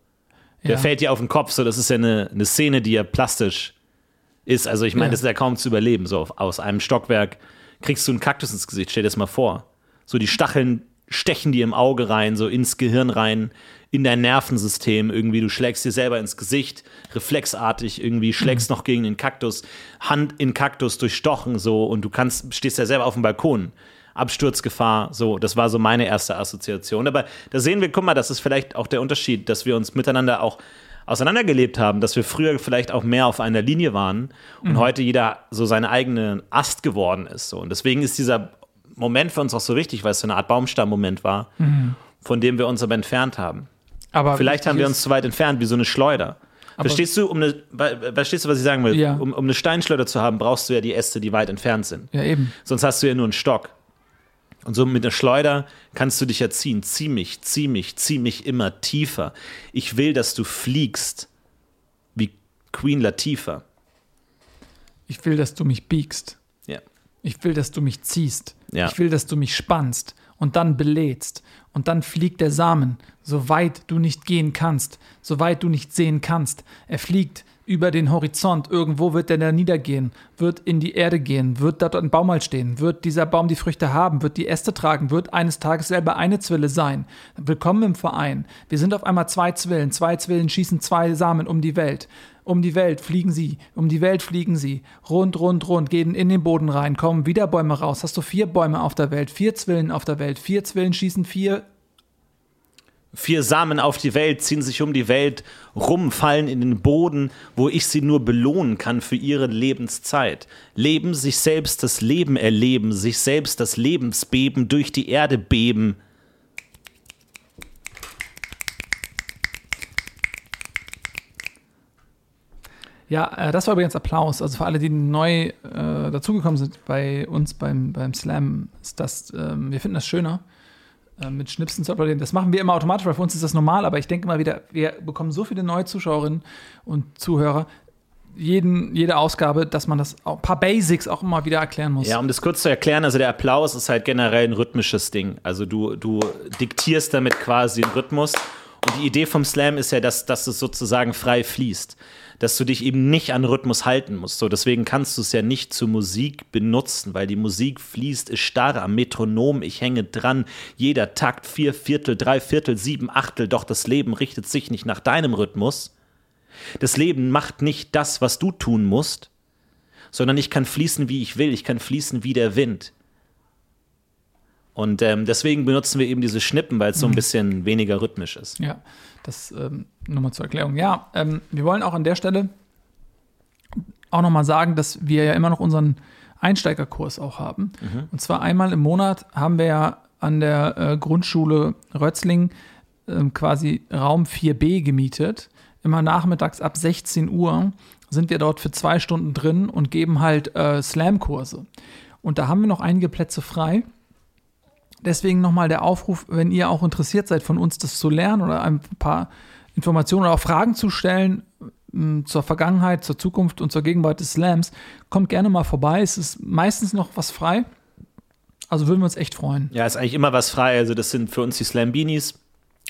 Speaker 3: Der
Speaker 4: Ja.
Speaker 3: fällt dir auf den Kopf, so das ist ja eine, eine Szene, die ja plastisch ist. Also ich meine,
Speaker 4: Ja.
Speaker 3: das ist ja kaum zu überleben. So aus einem Stockwerk kriegst du einen Kaktus ins Gesicht. Stell dir das mal vor. So die Stacheln stechen dir im Auge rein, so ins Gehirn rein, in dein Nervensystem irgendwie. Du schlägst dir selber ins Gesicht, reflexartig irgendwie, schlägst noch gegen den Kaktus, Hand in Kaktus durchstochen so und du kannst, stehst ja selber auf dem Balkon. Absturzgefahr, so, das war so meine erste Assoziation. Aber da sehen wir, guck mal, das ist vielleicht auch der Unterschied, dass wir uns miteinander auch auseinandergelebt haben, dass wir früher vielleicht auch mehr auf einer Linie waren und heute jeder so seine eigene Ast geworden ist. So. Und deswegen ist dieser Moment für uns auch so wichtig, weil es so eine Art Baumstamm-Moment war, von dem wir uns aber entfernt haben.
Speaker 4: Aber
Speaker 3: Vielleicht haben wir uns zu weit entfernt, wie so eine Schleuder. Verstehst du, um eine, verstehst du, was ich sagen will?
Speaker 4: Ja.
Speaker 3: Um, um eine Steinschleuder zu haben, brauchst du ja die Äste, die weit entfernt sind.
Speaker 4: Ja, eben.
Speaker 3: Sonst hast du ja nur einen Stock. Und so mit einer Schleuder kannst du dich ja ziehen. Zieh mich, zieh mich, zieh mich immer tiefer. Ich will, dass du fliegst wie Queen Latifah.
Speaker 4: Ich will, dass du mich biegst.
Speaker 3: Ja.
Speaker 4: Ich will, dass du mich ziehst.
Speaker 3: Ja.
Speaker 4: Ich will, dass du mich spannst und dann belädst. Und dann fliegt der Samen, so weit du nicht gehen kannst, so weit du nicht sehen kannst. Er fliegt über den Horizont. Irgendwo wird er da niedergehen, wird in die Erde gehen, wird dort ein Baum mal stehen, wird dieser Baum die Früchte haben, wird die Äste tragen, wird eines Tages selber eine Zwille sein. Willkommen im Verein. Wir sind auf einmal zwei Zwillen. Zwei Zwillen schießen zwei Samen um die Welt. Um die Welt fliegen sie, um die Welt fliegen sie, rund, rund, rund, gehen in den Boden rein, kommen wieder Bäume raus. Hast du vier Bäume auf der Welt, vier Zwillen auf der Welt, vier Zwillen schießen vier.
Speaker 3: Vier Samen auf die Welt, ziehen sich um die Welt rum, fallen in den Boden, wo ich sie nur belohnen kann für ihre Lebenszeit. Leben, sich selbst das Leben erleben, sich selbst das Lebensbeben durch die Erde beben.
Speaker 4: Ja, äh, das war übrigens Applaus. Also für alle, die neu äh, dazugekommen sind bei uns beim, beim Slam, ist das, ähm, wir finden das schöner, äh, mit Schnipsen zu applaudieren. Das machen wir immer automatisch, weil für uns ist das normal, aber ich denke mal wieder, wir bekommen so viele neue Zuschauerinnen und Zuhörer, jeden, jede Ausgabe, dass man das ein paar Basics auch immer wieder erklären muss.
Speaker 3: Ja, um das kurz zu erklären, also der Applaus ist halt generell ein rhythmisches Ding. Also du, du diktierst damit quasi einen Rhythmus. Und die Idee vom Slam ist ja, dass, dass es sozusagen frei fließt. Dass du dich eben nicht an Rhythmus halten musst. So, deswegen kannst du es ja nicht zur Musik benutzen, weil die Musik fließt, ist starr am Metronom, ich hänge dran, jeder Takt, vier Viertel, drei Viertel, sieben Achtel, doch das Leben richtet sich nicht nach deinem Rhythmus. Das Leben macht nicht das, was du tun musst, sondern ich kann fließen, wie ich will. Ich kann fließen wie der Wind. Und ähm, deswegen benutzen wir eben diese Schnippen, weil es so ein bisschen weniger rhythmisch ist.
Speaker 4: Ja, das ähm, nochmal zur Erklärung. Ja, ähm, wir wollen auch an der Stelle auch nochmal sagen, dass wir ja immer noch unseren Einsteigerkurs auch haben. Und zwar einmal im Monat haben wir ja an der äh, Grundschule Rötzling ähm, quasi Raum 4b gemietet. Immer nachmittags ab 16 Uhr sind wir dort für zwei Stunden drin und geben halt äh, Slam-Kurse. Und da haben wir noch einige Plätze frei. Deswegen nochmal der Aufruf, wenn ihr auch interessiert seid, von uns das zu lernen oder ein paar Informationen oder auch Fragen zu stellen zur Vergangenheit, zur Zukunft und zur Gegenwart des Slams, kommt gerne mal vorbei. Es ist meistens noch was frei. Also würden wir uns echt freuen.
Speaker 3: Ja, ist eigentlich immer was frei. Also, das sind für uns die Slambinis.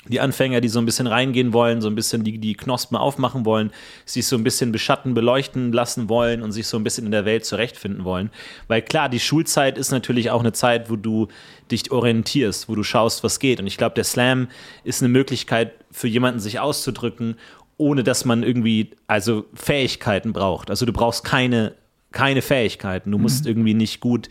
Speaker 3: Die Anfänger, die so ein bisschen reingehen wollen, so ein bisschen die, die Knospen aufmachen wollen, sich so ein bisschen beschatten, beleuchten lassen wollen und sich so ein bisschen in der Welt zurechtfinden wollen. Weil klar, die Schulzeit ist natürlich auch eine Zeit, wo du dich orientierst, wo du schaust, was geht. Und ich glaube, der Slam ist eine Möglichkeit für jemanden, sich auszudrücken, ohne dass man irgendwie, also Fähigkeiten braucht. Also du brauchst keine, keine Fähigkeiten. Du musst irgendwie nicht gut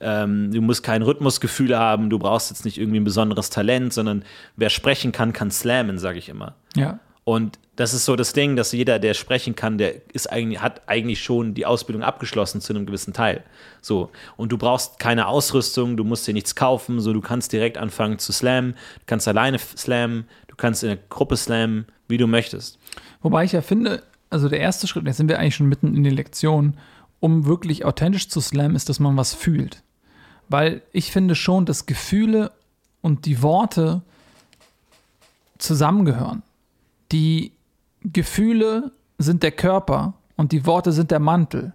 Speaker 3: ähm, du musst kein Rhythmusgefühl haben, du brauchst jetzt nicht irgendwie ein besonderes Talent, sondern wer sprechen kann, kann slammen, sage ich immer.
Speaker 4: Ja.
Speaker 3: Und das ist so das Ding, dass jeder, der sprechen kann, der ist eigentlich, hat eigentlich schon die Ausbildung abgeschlossen zu einem gewissen Teil. So. Und du brauchst keine Ausrüstung, du musst dir nichts kaufen, so du kannst direkt anfangen zu slammen, du kannst alleine slammen, du kannst in der Gruppe slammen, wie du möchtest.
Speaker 4: Wobei ich ja finde, also der erste Schritt, jetzt sind wir eigentlich schon mitten in die Lektion, um wirklich authentisch zu slammen, ist, dass man was fühlt. Weil ich finde schon, dass Gefühle und die Worte zusammengehören. Die Gefühle sind der Körper und die Worte sind der Mantel,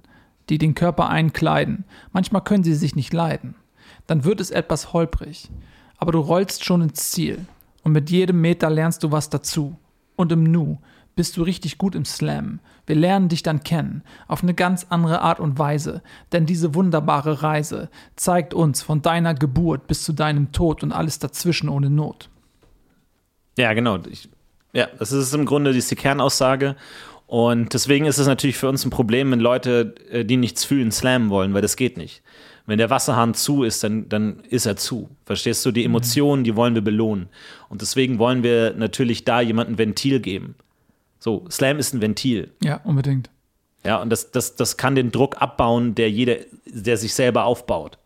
Speaker 4: die den Körper einkleiden. Manchmal können sie sich nicht leiden. Dann wird es etwas holprig. Aber du rollst schon ins Ziel. Und mit jedem Meter lernst du was dazu. Und im Nu bist du richtig gut im Slam. Wir lernen dich dann kennen, auf eine ganz andere Art und Weise. Denn diese wunderbare Reise zeigt uns von deiner Geburt bis zu deinem Tod und alles dazwischen ohne Not.
Speaker 3: Ja, genau. Ich, ja, das ist im Grunde die, ist die Kernaussage. Und deswegen ist es natürlich für uns ein Problem, wenn Leute, äh, die nichts fühlen, slammen wollen, weil das geht nicht. Wenn der Wasserhahn zu ist, dann, dann ist er zu. Verstehst du? Die Emotionen, die wollen wir belohnen. Und deswegen wollen wir natürlich da jemandem Ventil geben. So, Slam ist ein Ventil.
Speaker 4: Ja, unbedingt.
Speaker 3: Ja, und das, das, das kann den Druck abbauen, der jeder, der sich selber aufbaut.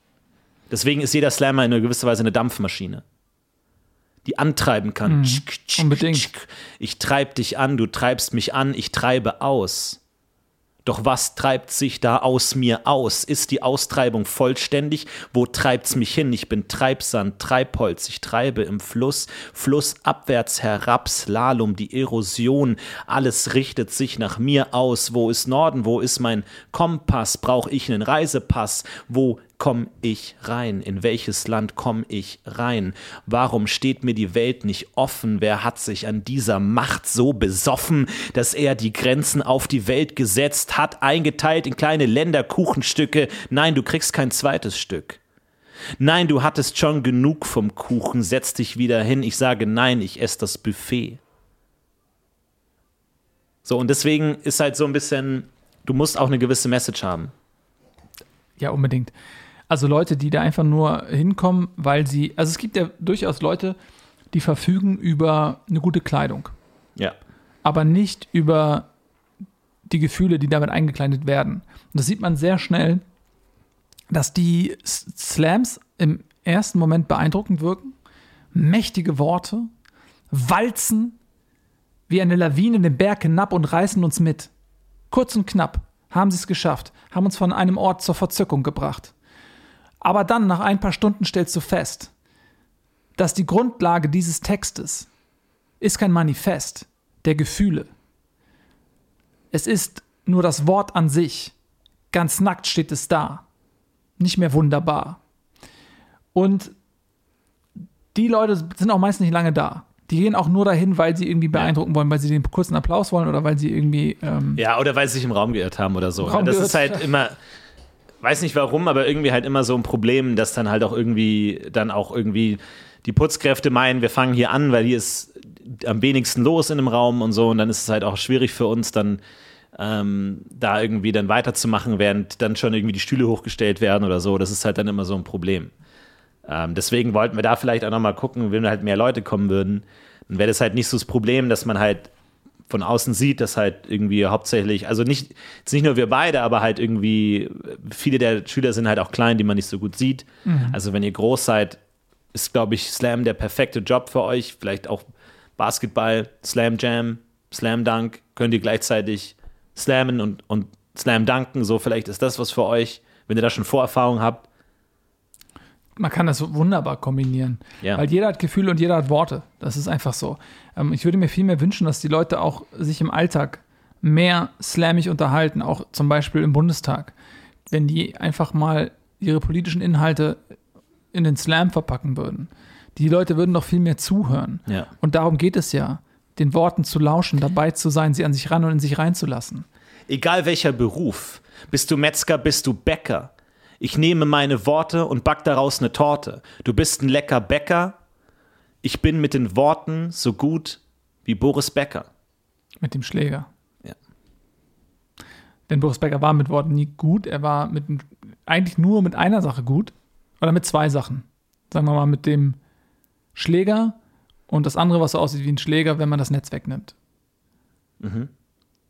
Speaker 3: Deswegen ist jeder Slammer in einer gewisser Weise eine Dampfmaschine. die antreiben kann. Tschk, tschk,
Speaker 4: Mhm. unbedingt.
Speaker 3: tschk. Ich treib dich an, du treibst mich an, ich treibe aus. Doch was treibt sich da aus mir aus? Ist die Austreibung vollständig? Wo treibt's mich hin? Ich bin Treibsand, Treibholz, ich treibe im Fluss, flussabwärts herab, Slalom, die Erosion, alles richtet sich nach mir aus. Wo ist Norden? Wo ist mein Kompass? Brauche ich einen Reisepass? Wo komm ich rein? In welches Land komm ich rein? Warum steht mir die Welt nicht offen? Wer hat sich an dieser Macht so besoffen, dass er die Grenzen auf die Welt gesetzt hat, eingeteilt in kleine Länder, Kuchenstücke? Nein, du kriegst kein zweites Stück. Nein, du hattest schon genug vom Kuchen, setz dich wieder hin. Ich sage nein, ich esse das Buffet. So, und deswegen ist halt so ein bisschen, du musst auch eine gewisse Message haben.
Speaker 4: Ja, unbedingt. Also Leute, die da einfach nur hinkommen, weil sie, also es gibt ja durchaus Leute, die verfügen über eine gute Kleidung,
Speaker 3: Ja.
Speaker 4: aber nicht über die Gefühle, die damit eingekleidet werden. Und das sieht man sehr schnell, dass die Slams im ersten Moment beeindruckend wirken, mächtige Worte, walzen wie eine Lawine den Berg hinab und reißen uns mit. Kurz und knapp haben sie es geschafft, haben uns von einem Ort zur Verzückung gebracht. Aber dann, nach ein paar Stunden, stellst du fest, dass die Grundlage dieses Textes ist kein Manifest der Gefühle. Es ist nur das Wort an sich. Ganz nackt steht es da. Nicht mehr wunderbar. Und die Leute sind auch meist nicht lange da. Die gehen auch nur dahin, weil sie irgendwie beeindrucken wollen, weil sie den kurzen Applaus wollen oder weil sie irgendwie. Ähm,
Speaker 3: Ja, oder weil sie sich im Raum geirrt haben oder so.
Speaker 4: Raum
Speaker 3: das ist halt immer, weiß nicht warum, aber irgendwie halt immer so ein Problem, dass dann halt auch irgendwie, dann auch irgendwie die Putzkräfte meinen, wir fangen hier an, weil hier ist am wenigsten los in dem Raum und so. Und dann ist es halt auch schwierig für uns, dann ähm, da irgendwie dann weiterzumachen, während dann schon irgendwie die Stühle hochgestellt werden oder so. Das ist halt dann immer so ein Problem. Ähm, deswegen wollten wir da vielleicht auch nochmal gucken, wenn halt mehr Leute kommen würden, dann wäre das halt nicht so das Problem, dass man halt von außen sieht, dass halt irgendwie hauptsächlich, also nicht, jetzt nicht nur wir beide, aber halt irgendwie, viele der Schüler sind halt auch klein, die man nicht so gut sieht. Also wenn ihr groß seid, ist, glaube ich, Slam der perfekte Job für euch. Vielleicht auch Basketball, Slam Jam, Slam Dunk, könnt ihr gleichzeitig slammen und, und Slam dunken. So, vielleicht ist das was für euch, wenn ihr da schon Vorerfahrung habt.
Speaker 4: Man kann das so wunderbar kombinieren.
Speaker 3: Ja.
Speaker 4: Weil jeder hat Gefühle und jeder hat Worte. Das ist einfach so. Ähm, ich würde mir viel mehr wünschen, dass die Leute auch sich im Alltag mehr slammig unterhalten, auch zum Beispiel im Bundestag. Wenn die einfach mal ihre politischen Inhalte in den Slam verpacken würden. Die Leute würden doch viel mehr zuhören.
Speaker 3: Ja.
Speaker 4: Und darum geht es ja, den Worten zu lauschen, dabei zu sein, sie an sich ran und in sich reinzulassen.
Speaker 3: Egal welcher Beruf. Bist du Metzger, bist du Bäcker. Ich nehme meine Worte und back daraus eine Torte. Du bist ein lecker Bäcker. Ich bin mit den Worten so gut wie Boris Becker.
Speaker 4: Mit dem Schläger.
Speaker 3: Ja.
Speaker 4: Denn Boris Becker war mit Worten nie gut. Er war mit eigentlich nur mit einer Sache gut. Oder mit zwei Sachen. Sagen wir mal mit dem Schläger und das andere, was so aussieht wie ein Schläger, wenn man das Netz wegnimmt.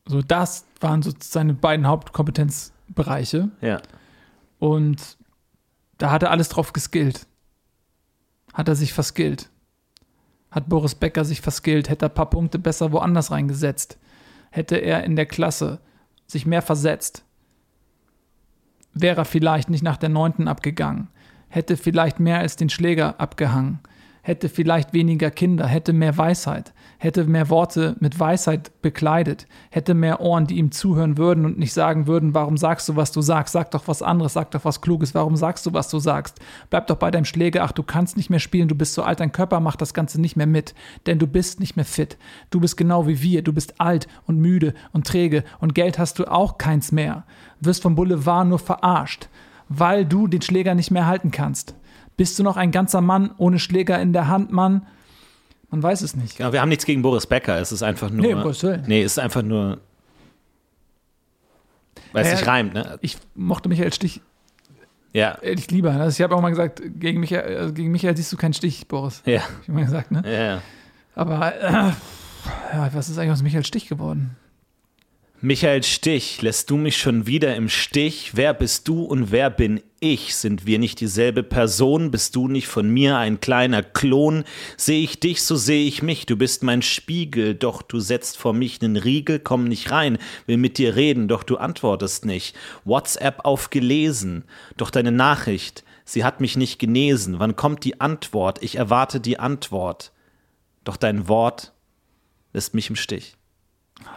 Speaker 4: So, das waren so seine beiden Hauptkompetenzbereiche.
Speaker 3: Ja.
Speaker 4: Und da hat er alles drauf geskillt. Hat er sich verskillt. Hat Boris Becker sich verskillt, hätte er ein paar Punkte besser woanders reingesetzt. Hätte er in der Klasse sich mehr versetzt, wäre er vielleicht nicht nach der neunten abgegangen. Hätte vielleicht mehr als den Schläger abgehangen. Hätte vielleicht weniger Kinder, hätte mehr Weisheit, hätte mehr Worte mit Weisheit bekleidet, hätte mehr Ohren, die ihm zuhören würden und nicht sagen würden, warum sagst du, was du sagst, sag doch was anderes, sag doch was Kluges, warum sagst du, was du sagst, bleib doch bei deinem Schläger, ach, du kannst nicht mehr spielen, du bist so alt, dein Körper macht das Ganze nicht mehr mit, denn du bist nicht mehr fit, du bist genau wie wir, du bist alt und müde und träge und Geld hast du auch keins mehr, wirst vom Boulevard nur verarscht, weil du den Schläger nicht mehr halten kannst. Bist du noch ein ganzer Mann ohne Schläger in der Hand, Mann? Man weiß es nicht.
Speaker 3: Genau, wir haben nichts gegen Boris Becker. Es ist einfach nur.
Speaker 4: Nee, um Gottes Willen.
Speaker 3: Nee, es ist einfach nur. Weil es
Speaker 4: Ja,
Speaker 3: sich reimt, ne?
Speaker 4: Ich mochte Michael Stich
Speaker 3: Ja.
Speaker 4: ehrlich lieber. Also ich habe auch mal gesagt, gegen Michael, also gegen Michael siehst du keinen Stich, Boris.
Speaker 3: Ja.
Speaker 4: Ich mal gesagt, ne?
Speaker 3: Ja. ja.
Speaker 4: Aber äh, ja, was ist eigentlich aus Michael Stich geworden?
Speaker 3: Michael Stich, lässt du mich schon wieder im Stich? Wer bist du und wer bin ich? Sind wir nicht dieselbe Person? Bist du nicht von mir ein kleiner Klon? Sehe ich dich, so sehe ich mich. Du bist mein Spiegel, doch du setzt vor mich einen Riegel, komm nicht rein, will mit dir reden, doch du antwortest nicht. WhatsApp aufgelesen, doch deine Nachricht, sie hat mich nicht genesen. Wann kommt die Antwort? Ich erwarte die Antwort. Doch dein Wort lässt mich im Stich.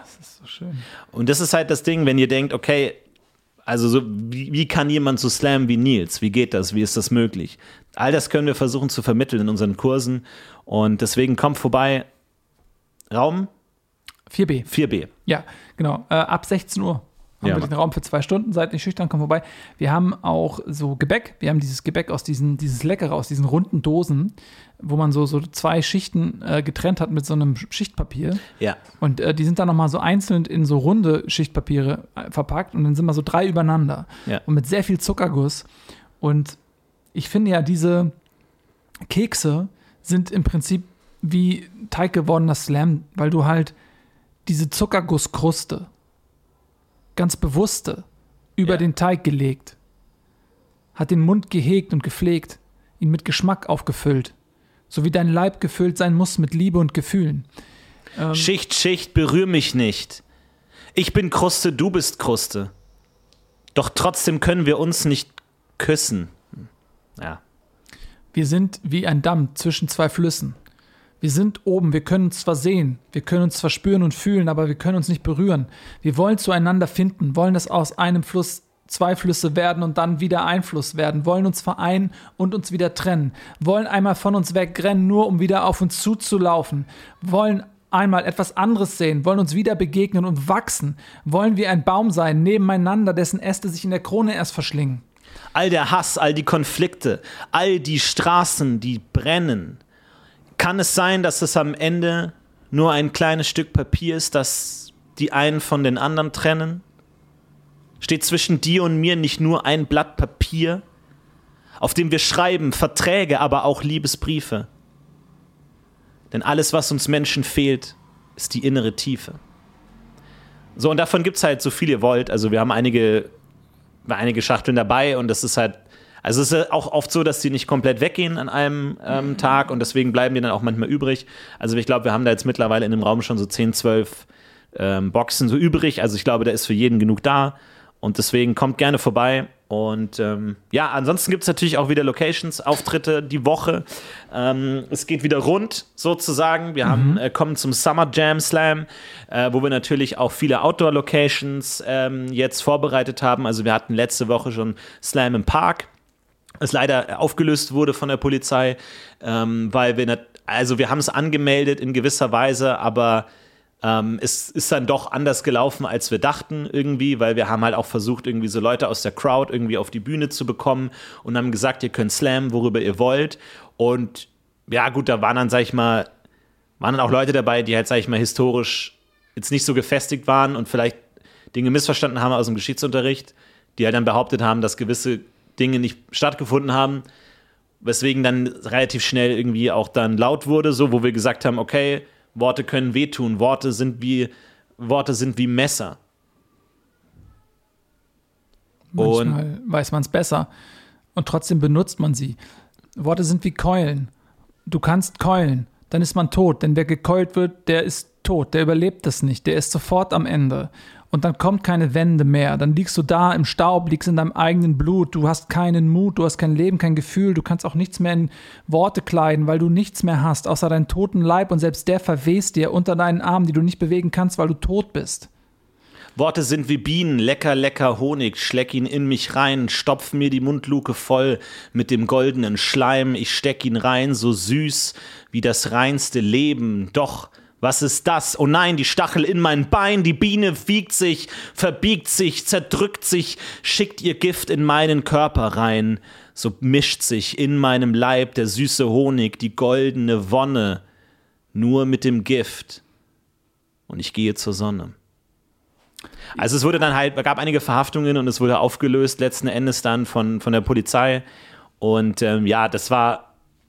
Speaker 4: Das ist so schön.
Speaker 3: Und das ist halt das Ding, wenn ihr denkt, okay, also so, wie, wie kann jemand so slammen wie Nils? Wie geht das? Wie ist das möglich? All das können wir versuchen zu vermitteln in unseren Kursen. Und deswegen kommt vorbei. Raum
Speaker 4: 4b.
Speaker 3: 4b.
Speaker 4: Ja, genau. Äh, ab 16 Uhr haben
Speaker 3: Ja,
Speaker 4: wir den Raum für zwei Stunden. Seid nicht schüchtern, kommt vorbei. Wir haben auch so Gebäck. Wir haben dieses Gebäck aus diesen, dieses Leckere aus diesen runden Dosen, wo man so, so zwei Schichten äh, getrennt hat mit so einem Schichtpapier.
Speaker 3: Ja.
Speaker 4: Und äh, die sind dann nochmal so einzeln in so runde Schichtpapiere äh, verpackt und dann sind mal so drei übereinander.
Speaker 3: Ja.
Speaker 4: Und mit sehr viel Zuckerguss. Und ich finde ja, diese Kekse sind im Prinzip wie Teig gewordener Slam, weil du halt diese Zuckergusskruste ganz bewusste über
Speaker 3: Ja.
Speaker 4: den Teig gelegt, hat den Mund gehegt und gepflegt, ihn mit Geschmack aufgefüllt, so wie dein Leib gefüllt sein muss mit Liebe und Gefühlen. Ähm,
Speaker 3: Schicht, Schicht, berühr mich nicht. Ich bin Kruste, du bist Kruste. Doch trotzdem können wir uns nicht küssen. Ja.
Speaker 4: Wir sind wie ein Damm zwischen zwei Flüssen. Wir sind oben, wir können uns zwar sehen, wir können uns zwar spüren und fühlen, aber wir können uns nicht berühren. Wir wollen zueinander finden, wollen, dass aus einem Fluss zwei Flüsse werden und dann wieder ein Fluss werden, wollen uns vereinen und uns wieder trennen, wollen einmal von uns wegrennen, nur um wieder auf uns zuzulaufen, wollen einmal etwas anderes sehen, wollen uns wieder begegnen und wachsen, wollen wie ein Baum sein, nebeneinander, dessen Äste sich in der Krone erst verschlingen.
Speaker 3: All der Hass, all die Konflikte, all die Straßen, die brennen. Kann es sein, dass es am Ende nur ein kleines Stück Papier ist, das die einen von den anderen trennen? Steht zwischen dir und mir nicht nur ein Blatt Papier, auf dem wir schreiben Verträge, aber auch Liebesbriefe? Denn alles, was uns Menschen fehlt, ist die innere Tiefe. So, und davon gibt es halt so viel ihr wollt. Also wir haben einige einige Schachteln dabei und das ist halt, also es ist auch oft so, dass die nicht komplett weggehen an einem ähm, Tag und deswegen bleiben die dann auch manchmal übrig. Also ich glaube, wir haben da jetzt mittlerweile in dem Raum schon so 10, 12 ähm, Boxen so übrig. Also ich glaube, da ist für jeden genug da und deswegen kommt gerne vorbei. Und ähm, ja, ansonsten gibt es natürlich auch wieder Locations, Auftritte die Woche. Ähm, es geht wieder rund sozusagen. Wir haben, äh, kommen zum Summer Jam Slam, äh, wo wir natürlich auch viele Outdoor-Locations ähm, jetzt vorbereitet haben. Also wir hatten letzte Woche schon Slam im Park es leider aufgelöst wurde von der Polizei, ähm, weil wir, also wir haben es angemeldet in gewisser Weise, aber ähm, es ist dann doch anders gelaufen, als wir dachten irgendwie, weil wir haben halt auch versucht, irgendwie so Leute aus der Crowd irgendwie auf die Bühne zu bekommen und haben gesagt, ihr könnt slammen, worüber ihr wollt. Und ja, gut, da waren dann, sag ich mal, waren dann auch Leute dabei, die halt, sag ich mal, historisch jetzt nicht so gefestigt waren und vielleicht Dinge missverstanden haben aus dem Geschichtsunterricht, die halt dann behauptet haben, dass gewisse Dinge nicht stattgefunden haben, weswegen dann relativ schnell irgendwie auch dann laut wurde, so wo wir gesagt haben, okay, Worte können wehtun, Worte sind wie Worte sind wie Messer. Und
Speaker 4: Manchmal weiß man es besser und trotzdem benutzt man sie. Worte sind wie Keulen. Du kannst keulen, dann ist man tot, denn wer gekeult wird, der ist tot, der überlebt das nicht, der ist sofort am Ende. Und dann kommt keine Wende mehr. Dann liegst du da im Staub, liegst in deinem eigenen Blut, du hast keinen Mut, du hast kein Leben, kein Gefühl, du kannst auch nichts mehr in Worte kleiden, weil du nichts mehr hast, außer deinen toten Leib. Und selbst der verwest dir unter deinen Armen, die du nicht bewegen kannst, weil du tot bist.
Speaker 3: Worte sind wie Bienen, lecker, lecker Honig, schleck ihn in mich rein, stopf mir die Mundluke voll mit dem goldenen Schleim, ich steck ihn rein, so süß wie das reinste Leben. Doch, was ist das? Oh nein, die Stachel in mein Bein, die Biene wiegt sich, verbiegt sich, zerdrückt sich, schickt ihr Gift in meinen Körper rein. So mischt sich in meinem Leib der süße Honig, die goldene Wonne, nur mit dem Gift. Und ich gehe zur Sonne. Also es wurde dann halt, es gab einige Verhaftungen und es wurde aufgelöst, letzten Endes dann von, von der Polizei. Und ähm, ja, das war,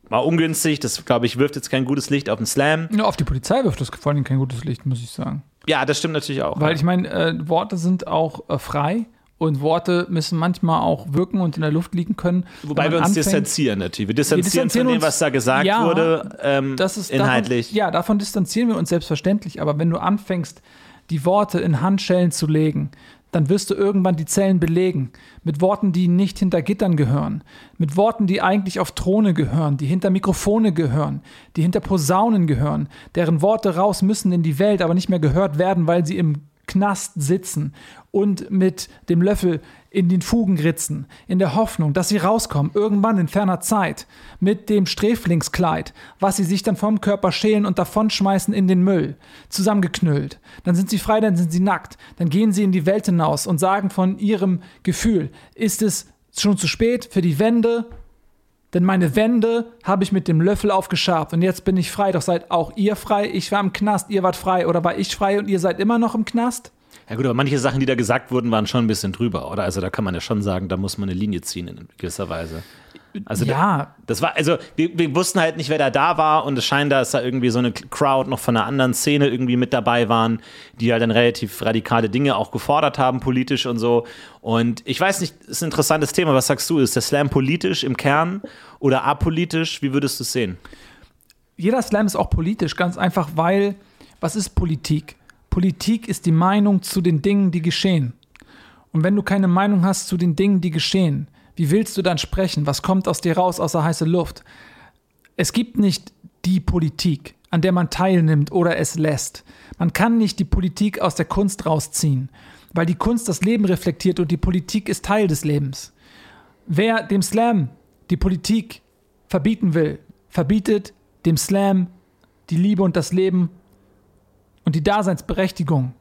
Speaker 3: war ungünstig. Das, glaube ich, wirft jetzt kein gutes Licht auf den Slam.
Speaker 4: Ja, auf die Polizei wirft das vor allem kein gutes Licht, muss ich sagen.
Speaker 3: Ja, das stimmt natürlich auch.
Speaker 4: Weil
Speaker 3: ja.
Speaker 4: ich meine, äh, Worte sind auch äh, frei Und Worte müssen manchmal auch wirken und in der Luft liegen können.
Speaker 3: Wobei wir uns
Speaker 4: anfängt-
Speaker 3: distanzieren natürlich. Wir distanzieren,
Speaker 4: distanzieren
Speaker 3: von dem, was da gesagt
Speaker 4: Ja,
Speaker 3: wurde, ähm,
Speaker 4: das ist
Speaker 3: inhaltlich.
Speaker 4: Davon, ja, davon distanzieren wir uns selbstverständlich. Aber wenn du anfängst, die Worte in Handschellen zu legen, dann wirst du irgendwann die Zellen belegen. Mit Worten, die nicht hinter Gittern gehören. Mit Worten, die eigentlich auf Throne gehören, die hinter Mikrofone gehören, die hinter Posaunen gehören, deren Worte raus müssen in die Welt, aber nicht mehr gehört werden, weil sie im Knast sitzen und mit dem Löffel in den Fugen ritzen, in der Hoffnung, dass sie rauskommen, irgendwann in ferner Zeit, mit dem Sträflingskleid, was sie sich dann vom Körper schälen und davonschmeißen in den Müll, zusammengeknüllt. Dann sind sie frei, dann sind sie nackt, dann gehen sie in die Welt hinaus und sagen von ihrem Gefühl, ist es schon zu spät für die Wende, denn meine Wände habe ich mit dem Löffel aufgeschabt und jetzt bin ich frei. Doch seid auch ihr frei? Ich war im Knast, ihr wart frei. Oder war ich frei und ihr seid immer noch im Knast?
Speaker 3: Ja gut, aber manche Sachen, die da gesagt wurden, waren schon ein bisschen drüber, oder? Also da kann man ja schon sagen, da muss man eine Linie ziehen in gewisser Weise. Also
Speaker 4: ja,
Speaker 3: Das war, also wir, wir wussten halt nicht, wer da da war und es scheint, dass da irgendwie so eine Crowd noch von einer anderen Szene irgendwie mit dabei waren, die halt dann relativ radikale Dinge auch gefordert haben, politisch und so. Und ich weiß nicht, ist ein interessantes Thema. Was sagst du? Ist der Slam politisch im Kern oder apolitisch? Wie würdest du es sehen?
Speaker 4: jeder Slam ist auch politisch, ganz einfach, weil, was ist Politik? Politik ist die Meinung zu den Dingen, die geschehen. Und wenn du keine Meinung hast zu den Dingen, die geschehen, wie willst du dann sprechen? Was kommt aus dir raus außer heiße Luft? Es gibt nicht die Politik, an der man teilnimmt oder es lässt. Man kann nicht die Politik aus der Kunst rausziehen, weil die Kunst das Leben reflektiert und die Politik ist Teil des Lebens. Wer dem Slam die Politik verbieten will, verbietet dem Slam die Liebe und das Leben und die Daseinsberechtigung.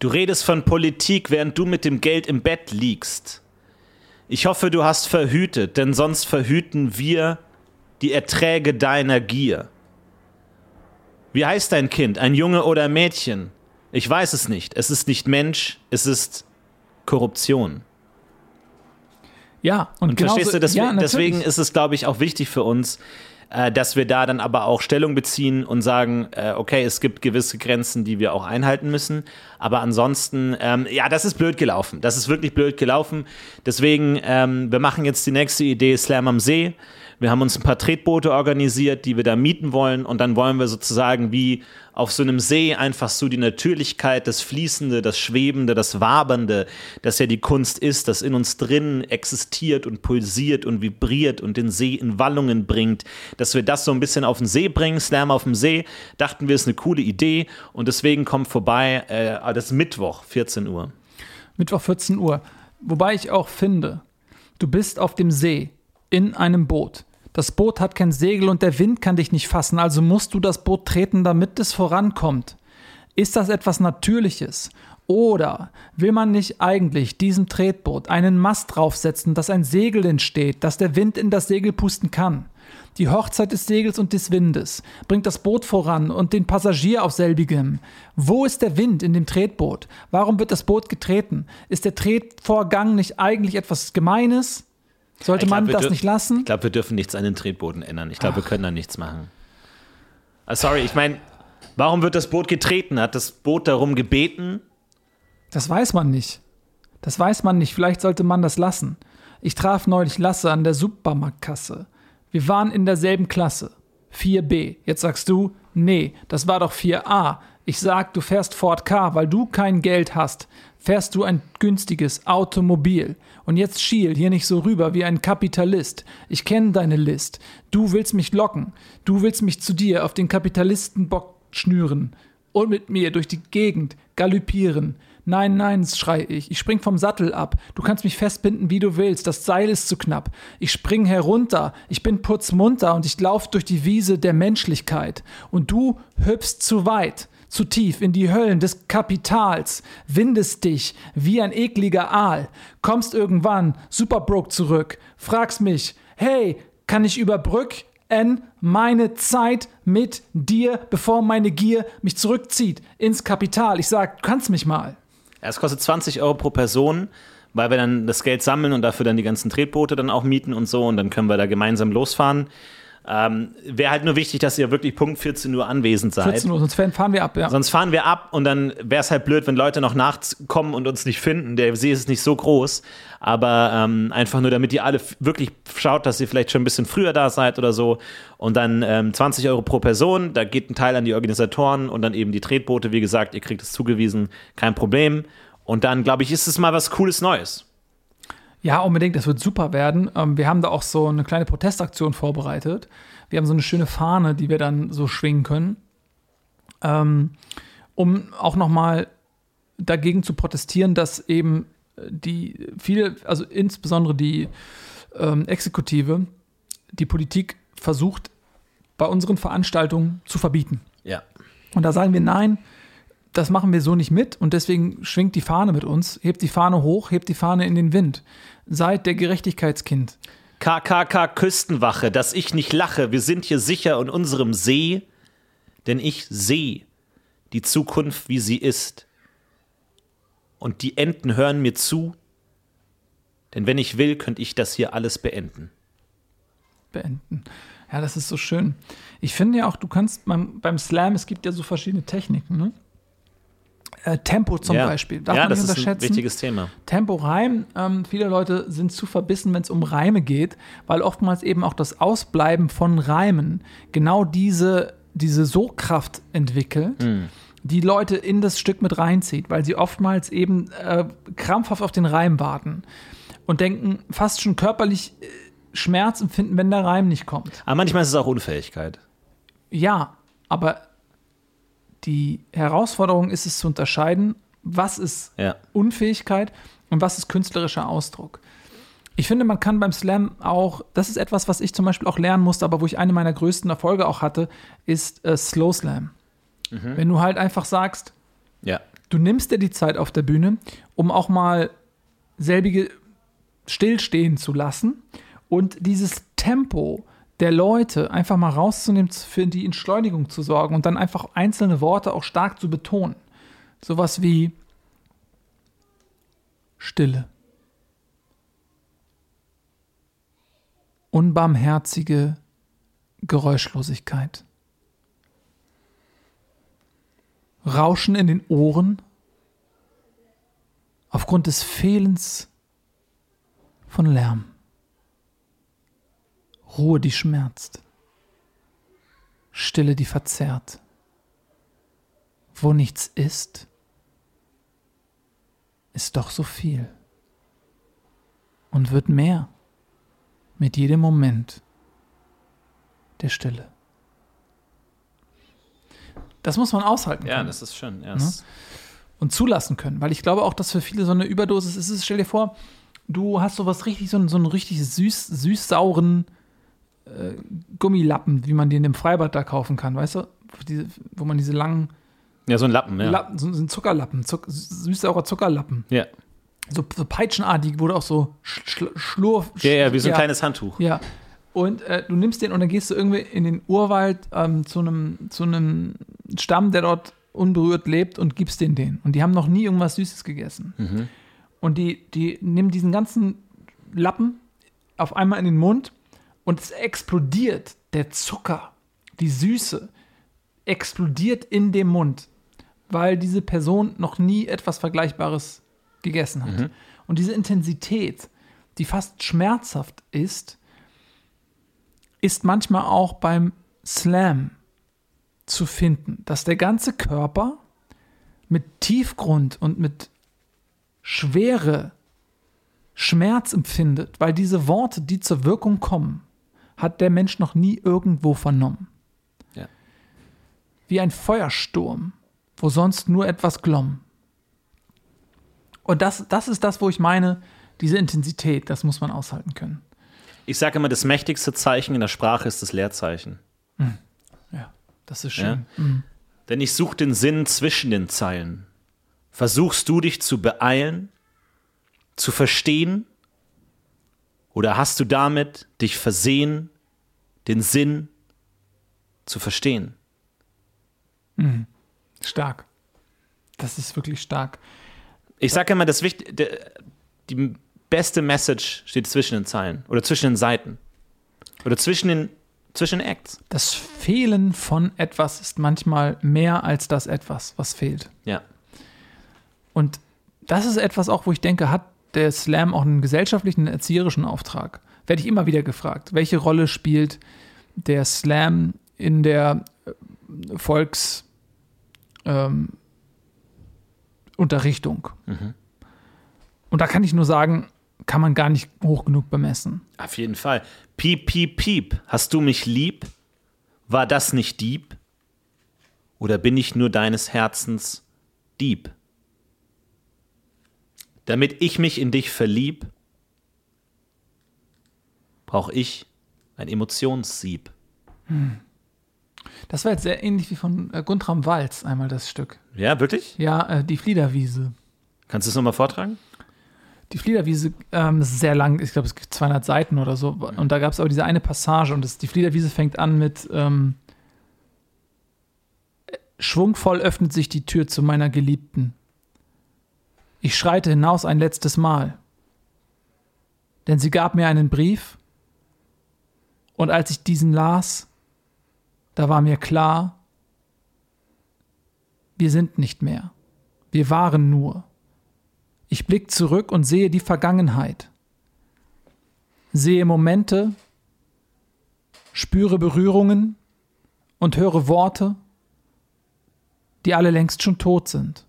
Speaker 3: Du redest von Politik, während du mit dem Geld im Bett liegst. Ich hoffe, du hast verhütet, denn sonst verhüten wir die Erträge deiner Gier. Wie heißt dein Kind? Ein Junge oder Mädchen? Ich weiß es nicht. Es ist nicht Mensch, es ist Korruption.
Speaker 4: Ja, und,
Speaker 3: Und verstehst du, deswegen,
Speaker 4: ja,
Speaker 3: deswegen ist es, glaube ich, auch wichtig für uns, äh, dass wir da dann aber auch Stellung beziehen und sagen, äh, okay, es gibt gewisse Grenzen, die wir auch einhalten müssen. Aber ansonsten, ähm, ja, das ist blöd gelaufen. Das ist wirklich blöd gelaufen. Deswegen, ähm, wir machen jetzt die nächste Idee Slam am See. Wir haben uns ein paar Tretboote organisiert, die wir da mieten wollen. Und dann wollen wir sozusagen wie auf so einem See einfach so die Natürlichkeit, das Fließende, das Schwebende, das Wabernde, das ja die Kunst ist, das in uns drin existiert und pulsiert und vibriert und den See in Wallungen bringt, dass wir das so ein bisschen auf den See bringen, Slam auf dem See, dachten wir, ist eine coole Idee und deswegen kommt vorbei, äh, das Mittwoch, 14 Uhr.
Speaker 4: Mittwoch 14 Uhr. Wobei ich auch finde, du bist auf dem See in einem Boot. Das Boot hat kein Segel und der Wind kann dich nicht fassen, also musst du das Boot treten, damit es vorankommt. Ist das etwas Natürliches? Oder will man nicht eigentlich diesem Tretboot einen Mast draufsetzen, dass ein Segel entsteht, dass der Wind in das Segel pusten kann? Die Hochzeit des Segels und des Windes bringt das Boot voran und den Passagier auf selbigem. Wo ist der Wind in dem Tretboot? Warum wird das Boot getreten? Ist der Tretvorgang nicht eigentlich etwas Gemeines? Sollte
Speaker 3: glaub,
Speaker 4: man das nicht lassen?
Speaker 3: Ich glaube, wir dürfen nichts an den Tretbooten ändern. Ich glaube, wir können da nichts machen. Ah, sorry, ich meine, warum wird das Boot getreten? Hat das Boot darum gebeten?
Speaker 4: Das weiß man nicht. Das weiß man nicht. Vielleicht sollte man das lassen. Ich traf neulich Lasse an der Supermarktkasse. Wir waren in derselben Klasse. 4b. Jetzt sagst du, nee, das war doch 4a. Ich sag, du fährst Ford K, weil du kein Geld hast. Fährst du ein günstiges Automobil. Und jetzt schiel hier nicht so rüber wie ein Kapitalist. Ich kenne deine List. Du willst mich locken. Du willst mich zu dir auf den Kapitalistenbock schnüren und mit mir durch die Gegend galoppieren. Nein, nein, schrei ich. Ich spring vom Sattel ab. Du kannst mich festbinden, wie du willst. Das Seil ist zu knapp. Ich spring herunter. Ich bin putzmunter und ich lauf durch die Wiese der Menschlichkeit. Und du hüpfst zu weit, zu tief in die Höllen des Kapitals, windest dich wie ein ekliger Aal, kommst irgendwann super broke zurück, fragst mich, hey, kann ich überbrücken meine Zeit mit dir, bevor meine Gier mich zurückzieht ins Kapital? Ich sag, du kannst mich mal.
Speaker 3: Es kostet 20 Euro pro Person, weil wir dann das Geld sammeln und dafür dann die ganzen Tretboote dann auch mieten und so und dann können wir da gemeinsam losfahren. Ähm, Wäre halt nur wichtig, dass ihr wirklich Punkt 14 Uhr anwesend seid.
Speaker 4: 14 Uhr, sonst fahren wir ab, ja.
Speaker 3: Sonst fahren wir ab und dann wäre es halt blöd, wenn Leute noch nachts kommen und uns nicht finden. Der See ist nicht so groß, aber ähm, einfach nur, damit ihr alle wirklich schaut, dass ihr vielleicht schon ein bisschen früher da seid oder so. Und dann ähm, 20 Euro pro Person, da geht ein Teil an die Organisatoren und dann eben die Tretboote, wie gesagt, ihr kriegt es zugewiesen, kein Problem. Und dann, glaube ich, ist es mal was Cooles Neues.
Speaker 4: Ja, unbedingt, das wird super werden. Ähm, wir haben da auch so eine kleine Protestaktion vorbereitet. Wir haben so eine schöne Fahne, die wir dann so schwingen können, ähm, um auch nochmal dagegen zu protestieren, dass eben die viele, also insbesondere die ähm, Exekutive, die Politik versucht, bei unseren Veranstaltungen zu verbieten.
Speaker 3: Ja.
Speaker 4: Und da sagen wir, nein, das machen wir so nicht mit und deswegen schwingt die Fahne mit uns, hebt die Fahne hoch, hebt die Fahne in den Wind. Seid der Gerechtigkeitskind.
Speaker 3: KKK Küstenwache, dass ich nicht lache, wir sind hier sicher in unserem See, denn ich sehe die Zukunft, wie sie ist. Und die Enten hören mir zu, denn wenn ich will, könnte ich das hier alles beenden.
Speaker 4: beenden. Ja, das ist so schön. Ich finde ja auch, du kannst beim, beim Slam, es gibt ja so verschiedene Techniken, ne? Äh, Tempo zum
Speaker 3: ja.
Speaker 4: Beispiel. Darf
Speaker 3: ja,
Speaker 4: man
Speaker 3: das
Speaker 4: nicht
Speaker 3: ist ein
Speaker 4: unterschätzen.
Speaker 3: wichtiges Thema.
Speaker 4: Tempo, Reim. Ähm, viele Leute sind zu verbissen, wenn es um Reime geht, weil oftmals eben auch das Ausbleiben von Reimen genau diese, diese Sogkraft entwickelt,
Speaker 3: Hm.
Speaker 4: die Leute in das Stück mit reinzieht, weil sie oftmals eben äh, krampfhaft auf den Reim warten und denken, fast schon körperlich äh, Schmerz empfinden, wenn der Reim nicht kommt.
Speaker 3: Aber manchmal ist es auch Unfähigkeit.
Speaker 4: Ja, aber die Herausforderung ist es zu unterscheiden, was ist
Speaker 3: Ja.
Speaker 4: Unfähigkeit und was ist künstlerischer Ausdruck. Ich finde, man kann beim Slam auch, das ist etwas, was ich zum Beispiel auch lernen musste, aber wo ich eine meiner größten Erfolge auch hatte, ist äh, Slow Slam. Wenn du halt einfach sagst,
Speaker 3: Ja.
Speaker 4: du nimmst dir die Zeit auf der Bühne, um auch mal selbige stillstehen zu lassen und dieses Tempo der Leute einfach mal rauszunehmen, für die Entschleunigung zu sorgen und dann einfach einzelne Worte auch stark zu betonen. Sowas wie Stille. Unbarmherzige Geräuschlosigkeit. Rauschen in den Ohren aufgrund des Fehlens von Lärm. Ruhe, die schmerzt. Stille, die verzerrt. Wo nichts ist, ist doch so viel. Und wird mehr mit jedem Moment der Stille. Das muss man aushalten
Speaker 3: Ja,
Speaker 4: können
Speaker 3: das ist schön. Ja, es-
Speaker 4: und zulassen können. Weil ich glaube auch, dass für viele so eine Überdosis ist. Stell dir vor, du hast sowas richtig, so einen, so einen richtig süß, süß-sauren äh, Gummilappen, wie man die in dem Freibad da kaufen kann, weißt du? Diese, wo man diese langen
Speaker 3: ja, so ein Lappen, ja.
Speaker 4: Lappen, so, so ein Zuckerlappen, Zuck, süß-saurer Zuckerlappen.
Speaker 3: ja.
Speaker 4: So, so peitschenartig, du auch so schl schlurf.
Speaker 3: Ja, ja, wie so ein kleines Handtuch.
Speaker 4: Ja. Und äh, du nimmst den und dann gehst du irgendwie in den Urwald ähm, zu einem zu einem Stamm, der dort unberührt lebt und gibst den den. Und die haben noch nie irgendwas Süßes gegessen. Und die, die nehmen diesen ganzen Lappen auf einmal in den Mund und es explodiert. Der Zucker, die Süße explodiert in dem Mund, weil diese Person noch nie etwas Vergleichbares gegessen hat. Und diese Intensität, die fast schmerzhaft ist, ist manchmal auch beim Slam zu finden, dass der ganze Körper mit Tiefgrund und mit Schwere Schmerz empfindet, weil diese Worte, die zur Wirkung kommen, hat der Mensch noch nie irgendwo vernommen.
Speaker 3: Ja.
Speaker 4: Wie ein Feuersturm, wo sonst nur etwas glomm. Und das, das ist das, wo ich meine, diese Intensität, das muss man aushalten können.
Speaker 3: Ich sage immer, das mächtigste Zeichen in der Sprache ist das Leerzeichen.
Speaker 4: Ja, das ist schön.
Speaker 3: Denn ich suche den Sinn zwischen den Zeilen. Versuchst du dich zu beeilen, zu verstehen? Oder hast du damit dich versehen, den Sinn zu verstehen?
Speaker 4: Stark. Das ist wirklich stark.
Speaker 3: Ich sage immer, das Wicht der, die beste Message steht zwischen den Zeilen oder zwischen den Seiten oder zwischen den zwischen Acts.
Speaker 4: Das Fehlen von etwas ist manchmal mehr als das etwas, was fehlt.
Speaker 3: Ja.
Speaker 4: Und das ist etwas auch, wo ich denke, hat der Slam auch einen gesellschaftlichen, einen erzieherischen Auftrag? Werde ich immer wieder gefragt. Welche Rolle spielt der Slam in der äh, Volks ähm, Unterrichtung? Und da kann ich nur sagen, kann man gar nicht hoch genug bemessen.
Speaker 3: Auf jeden Fall. Piep, piep, piep. Hast du mich lieb? War das nicht Dieb? Oder bin ich nur deines Herzens Dieb? Damit ich mich in dich verlieb, brauche ich ein Emotionssieb.
Speaker 4: Das war jetzt sehr ähnlich wie von äh, Guntram Walz einmal das Stück.
Speaker 3: Ja, wirklich?
Speaker 4: Ja, äh, die Fliederwiese.
Speaker 3: Kannst du es nochmal vortragen?
Speaker 4: Die Fliederwiese ähm, ist sehr lang, ich glaube, es gibt 200 Seiten oder so. Und da gab es aber diese eine Passage und das, die Fliederwiese fängt an mit ähm, Schwungvoll öffnet sich die Tür zu meiner Geliebten. Ich schreite hinaus ein letztes Mal. Denn sie gab mir einen Brief und als ich diesen las, da war mir klar, wir sind nicht mehr. Wir waren nur. Ich blick zurück und sehe die Vergangenheit. Sehe Momente, spüre Berührungen und höre Worte, die alle längst schon tot sind.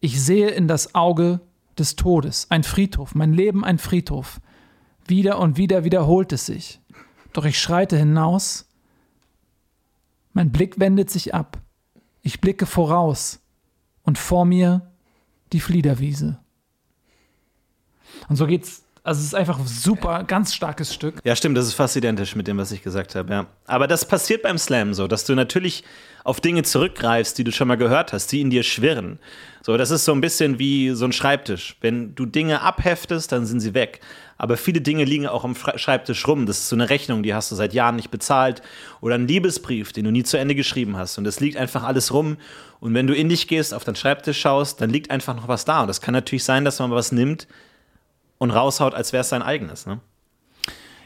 Speaker 4: Ich sehe in das Auge des Todes, ein Friedhof, mein Leben ein Friedhof. Wieder und wieder wiederholt es sich. Doch ich schreite hinaus, mein Blick wendet sich ab. Ich blicke voraus und vor mir die Fliederwiese. Und so geht's. Also es ist einfach ein super, ganz starkes Stück.
Speaker 3: Ja, stimmt, das ist fast identisch mit dem, was ich gesagt habe, ja. Aber das passiert beim Slam so, dass du natürlich auf Dinge zurückgreifst, die du schon mal gehört hast, die in dir schwirren. So, das ist so ein bisschen wie so ein Schreibtisch. Wenn du Dinge abheftest, dann sind sie weg. Aber viele Dinge liegen auch am Schreibtisch rum. Das ist so eine Rechnung, die hast du seit Jahren nicht bezahlt. Oder ein Liebesbrief, den du nie zu Ende geschrieben hast. Und das liegt einfach alles rum. Und wenn du in dich gehst, auf deinen Schreibtisch schaust, dann liegt einfach noch was da. Und das kann natürlich sein, dass man was nimmt und raushaut, als wäre es sein eigenes. Ne?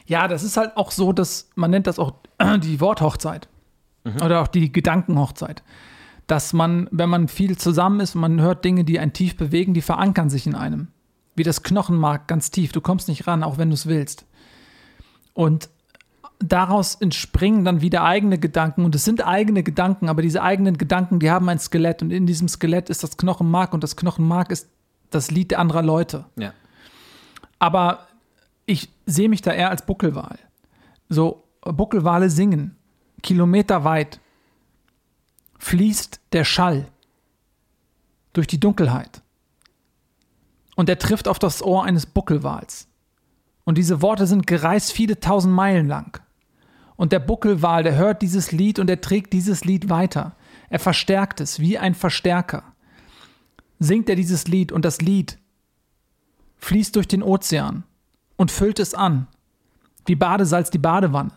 Speaker 4: Ja, das ist halt auch so, dass man nennt das auch [CLEARS THROAT] die Worthochzeit oder auch die Gedankenhochzeit. Dass man, wenn man viel zusammen ist man hört Dinge, die einen tief bewegen, die verankern sich in einem. Wie das Knochenmark ganz tief. Du kommst nicht ran, auch wenn du es willst. Und daraus entspringen dann wieder eigene Gedanken. Und es sind eigene Gedanken, aber diese eigenen Gedanken, die haben ein Skelett. Und in diesem Skelett ist das Knochenmark und das Knochenmark ist das Lied anderer Leute.
Speaker 3: Ja.
Speaker 4: Aber ich sehe mich da eher als Buckelwal. So, Buckelwale singen. Kilometerweit fließt der Schall durch die Dunkelheit. Und er trifft auf das Ohr eines Buckelwals. Und diese Worte sind gereist viele tausend Meilen lang. Und der Buckelwal, der hört dieses Lied und er trägt dieses Lied weiter. Er verstärkt es wie ein Verstärker. Singt er dieses Lied und das Lied fließt durch den Ozean und füllt es an, wie Badesalz die Badewanne.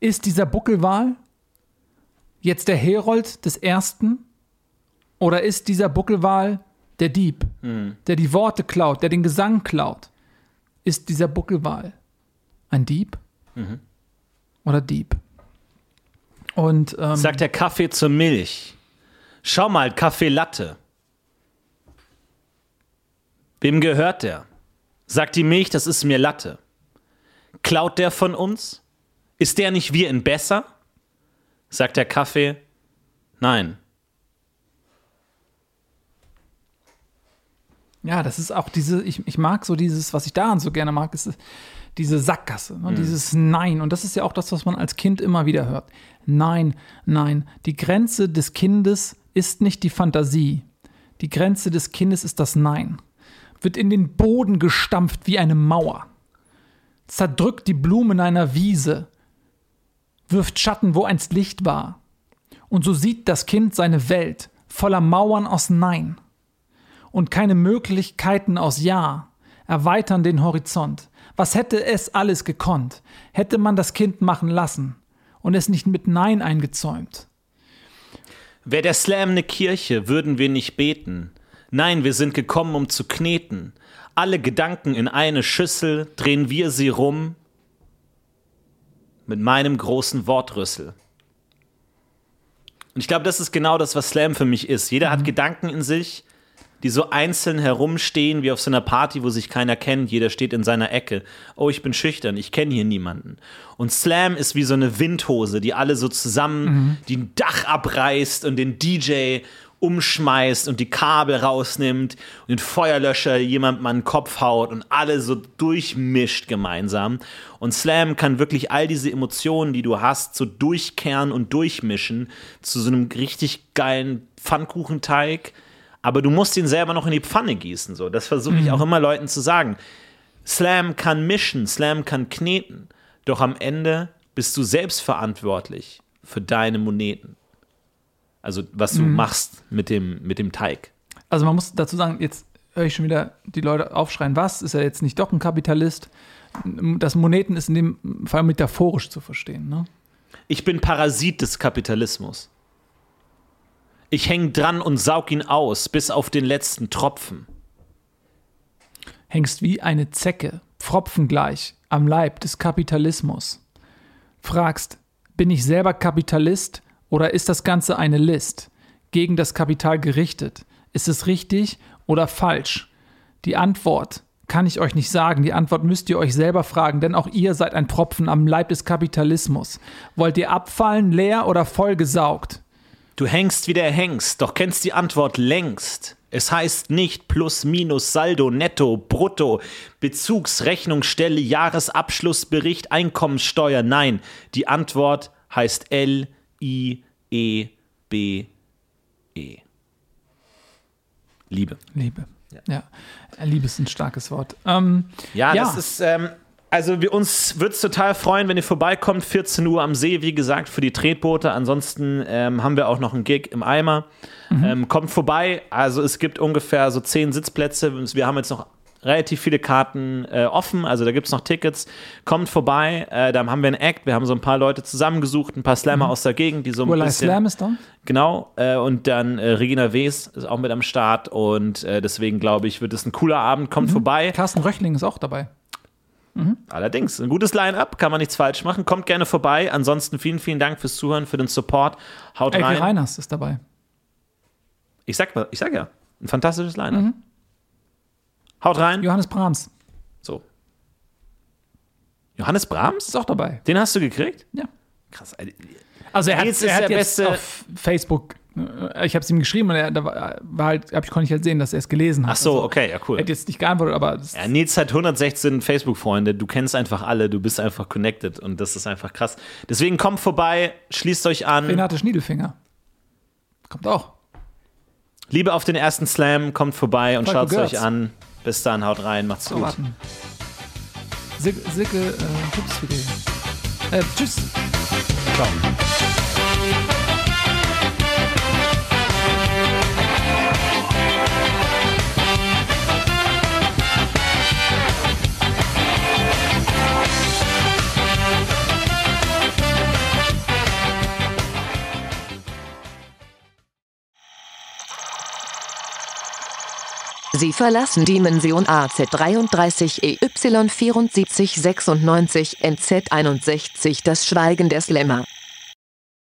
Speaker 4: Ist dieser Buckelwal jetzt der Herold des Ersten oder ist dieser Buckelwal der Dieb, der die Worte klaut, der den Gesang klaut? Ist dieser Buckelwal ein Dieb oder Dieb? Und ähm,
Speaker 3: Sagt der Kaffee zur Milch. Schau mal, Kaffee Latte. Wem gehört der? Sagt die Milch, das ist mir Latte. Klaut der von uns? Ist der nicht wir in besser? Sagt der Kaffee, nein.
Speaker 4: Ja, das ist auch diese, ich, ich mag so dieses, was ich daran so gerne mag, ist diese Sackgasse, ne? dieses Nein. Und das ist ja auch das, was man als Kind immer wieder hört. Nein, nein. Die Grenze des Kindes ist nicht die Fantasie. Die Grenze des Kindes ist das Nein. Wird in den Boden gestampft wie eine Mauer. Zerdrückt die Blumen einer Wiese. Wirft Schatten, wo einst Licht war. Und so sieht das Kind seine Welt voller Mauern aus Nein und keine Möglichkeiten aus Ja erweitern den Horizont. Was hätte es alles gekonnt, hätte man das Kind machen lassen und es nicht mit Nein eingezäumt?
Speaker 3: Wär der Slam ne Kirche, würden wir nicht beten. Nein, wir sind gekommen, um zu kneten. Alle Gedanken in eine Schüssel, drehen wir sie rum. mit meinem großen Wortrüssel. Und ich glaube, das ist genau das, was Slam für mich ist. Jeder hat Gedanken in sich, die so einzeln herumstehen, wie auf so einer Party, wo sich keiner kennt. Jeder steht in seiner Ecke. Oh, ich bin schüchtern, ich kenne hier niemanden. Und Slam ist wie so eine Windhose, die alle so zusammen, die ein Dach abreißt und den DJ umschmeißt und die Kabel rausnimmt und den Feuerlöscher jemandem an den Kopf haut und alle so durchmischt gemeinsam. Und Slam kann wirklich all diese Emotionen, die du hast, so durchkehren und durchmischen zu so einem richtig geilen Pfannkuchenteig. Aber du musst ihn selber noch in die Pfanne gießen. So. Das versuche ich auch immer Leuten zu sagen. Slam kann mischen, Slam kann kneten. Doch am Ende bist du selbst verantwortlich für deine Moneten. Also was du machst mit dem, mit dem Teig.
Speaker 4: Also man muss dazu sagen, jetzt höre ich schon wieder die Leute aufschreien, was? Ist er jetzt nicht doch ein Kapitalist? Das Moneten ist in dem Fall metaphorisch zu verstehen. Ne?
Speaker 3: Ich bin Parasit des Kapitalismus. Ich hänge dran und saug ihn aus, bis auf den letzten Tropfen.
Speaker 4: Hängst wie eine Zecke, pfropfengleich, am Leib des Kapitalismus. Fragst, bin ich selber Kapitalist oder ist das Ganze eine List? Gegen das Kapital gerichtet. Ist es richtig oder falsch? Die Antwort kann ich euch nicht sagen. Die Antwort müsst ihr euch selber fragen, denn auch ihr seid ein Tropfen am Leib des Kapitalismus. Wollt ihr abfallen, leer oder vollgesaugt?
Speaker 3: Du hängst wie der Hengst, doch kennst die Antwort längst. Es heißt nicht plus, minus, Saldo, Netto, Brutto, Bezugsrechnung, Stelle, Jahresabschlussbericht, Einkommenssteuer. Nein, die Antwort heißt L, I, E, B, E. Liebe.
Speaker 4: Liebe. Ja. Liebe ist ein starkes Wort. Ähm,
Speaker 3: Ja,
Speaker 4: Ja.
Speaker 3: das ist, ähm, also wir, uns würde es total freuen, wenn ihr vorbeikommt, 14 Uhr am See, wie gesagt, für die Tretboote. Ansonsten ähm, haben wir auch noch einen Gig im Eimer. Ähm, kommt vorbei, also es gibt ungefähr so 10 Sitzplätze. Wir haben jetzt noch relativ viele Karten äh, offen, also da gibt es noch Tickets. Kommt vorbei, äh, da haben wir einen Act, wir haben so ein paar Leute zusammengesucht, ein paar Slammer aus der Gegend, die so ein
Speaker 4: Urlai
Speaker 3: bisschen...
Speaker 4: Slam ist da.
Speaker 3: Genau, äh, und dann äh, Regina Wees ist auch mit am Start und äh, deswegen glaube ich, wird es ein cooler Abend. Kommt vorbei.
Speaker 4: Carsten Röchling ist auch dabei.
Speaker 3: Allerdings, ein gutes Line-Up, kann man nichts falsch machen. Kommt gerne vorbei. Ansonsten vielen, vielen Dank fürs Zuhören, für den Support. Haut
Speaker 4: Elke
Speaker 3: rein.
Speaker 4: Reiners ist dabei.
Speaker 3: Ich sag, ich sag ja, ein fantastisches Line-Up. Haut rein.
Speaker 4: Johannes Brahms
Speaker 3: So. Johannes Brahms?
Speaker 4: ist auch dabei.
Speaker 3: Den hast du gekriegt?
Speaker 4: Ja.
Speaker 3: Krass.
Speaker 4: Also er hat,
Speaker 3: Nils
Speaker 4: er hat jetzt auf Facebook, äh, ich habe es ihm geschrieben und er, da war, war halt, hab ich konnte ich halt sehen, dass er es gelesen hat.
Speaker 3: Ach so,
Speaker 4: Also,
Speaker 3: okay, ja,
Speaker 4: Er
Speaker 3: cool.
Speaker 4: hat jetzt nicht geantwortet, aber
Speaker 3: Ja, Nils hat 116 Facebook-Freunde. Du kennst einfach alle. Du bist einfach connected und das ist einfach krass. Deswegen kommt vorbei, schließt euch an.
Speaker 4: Renate Schniedelfinger. Kommt auch.
Speaker 3: Liebe auf den ersten Slam, kommt vorbei und schaut es euch an. Bis dann, haut rein, macht's
Speaker 4: So,
Speaker 3: gut.
Speaker 4: warten. Silke, Silke äh, Hupsfilet. Äh, tschüss.
Speaker 3: Ciao.
Speaker 2: Sie verlassen Dimension AZ33 EY7496 NZ61 das Schweigen der Slammer.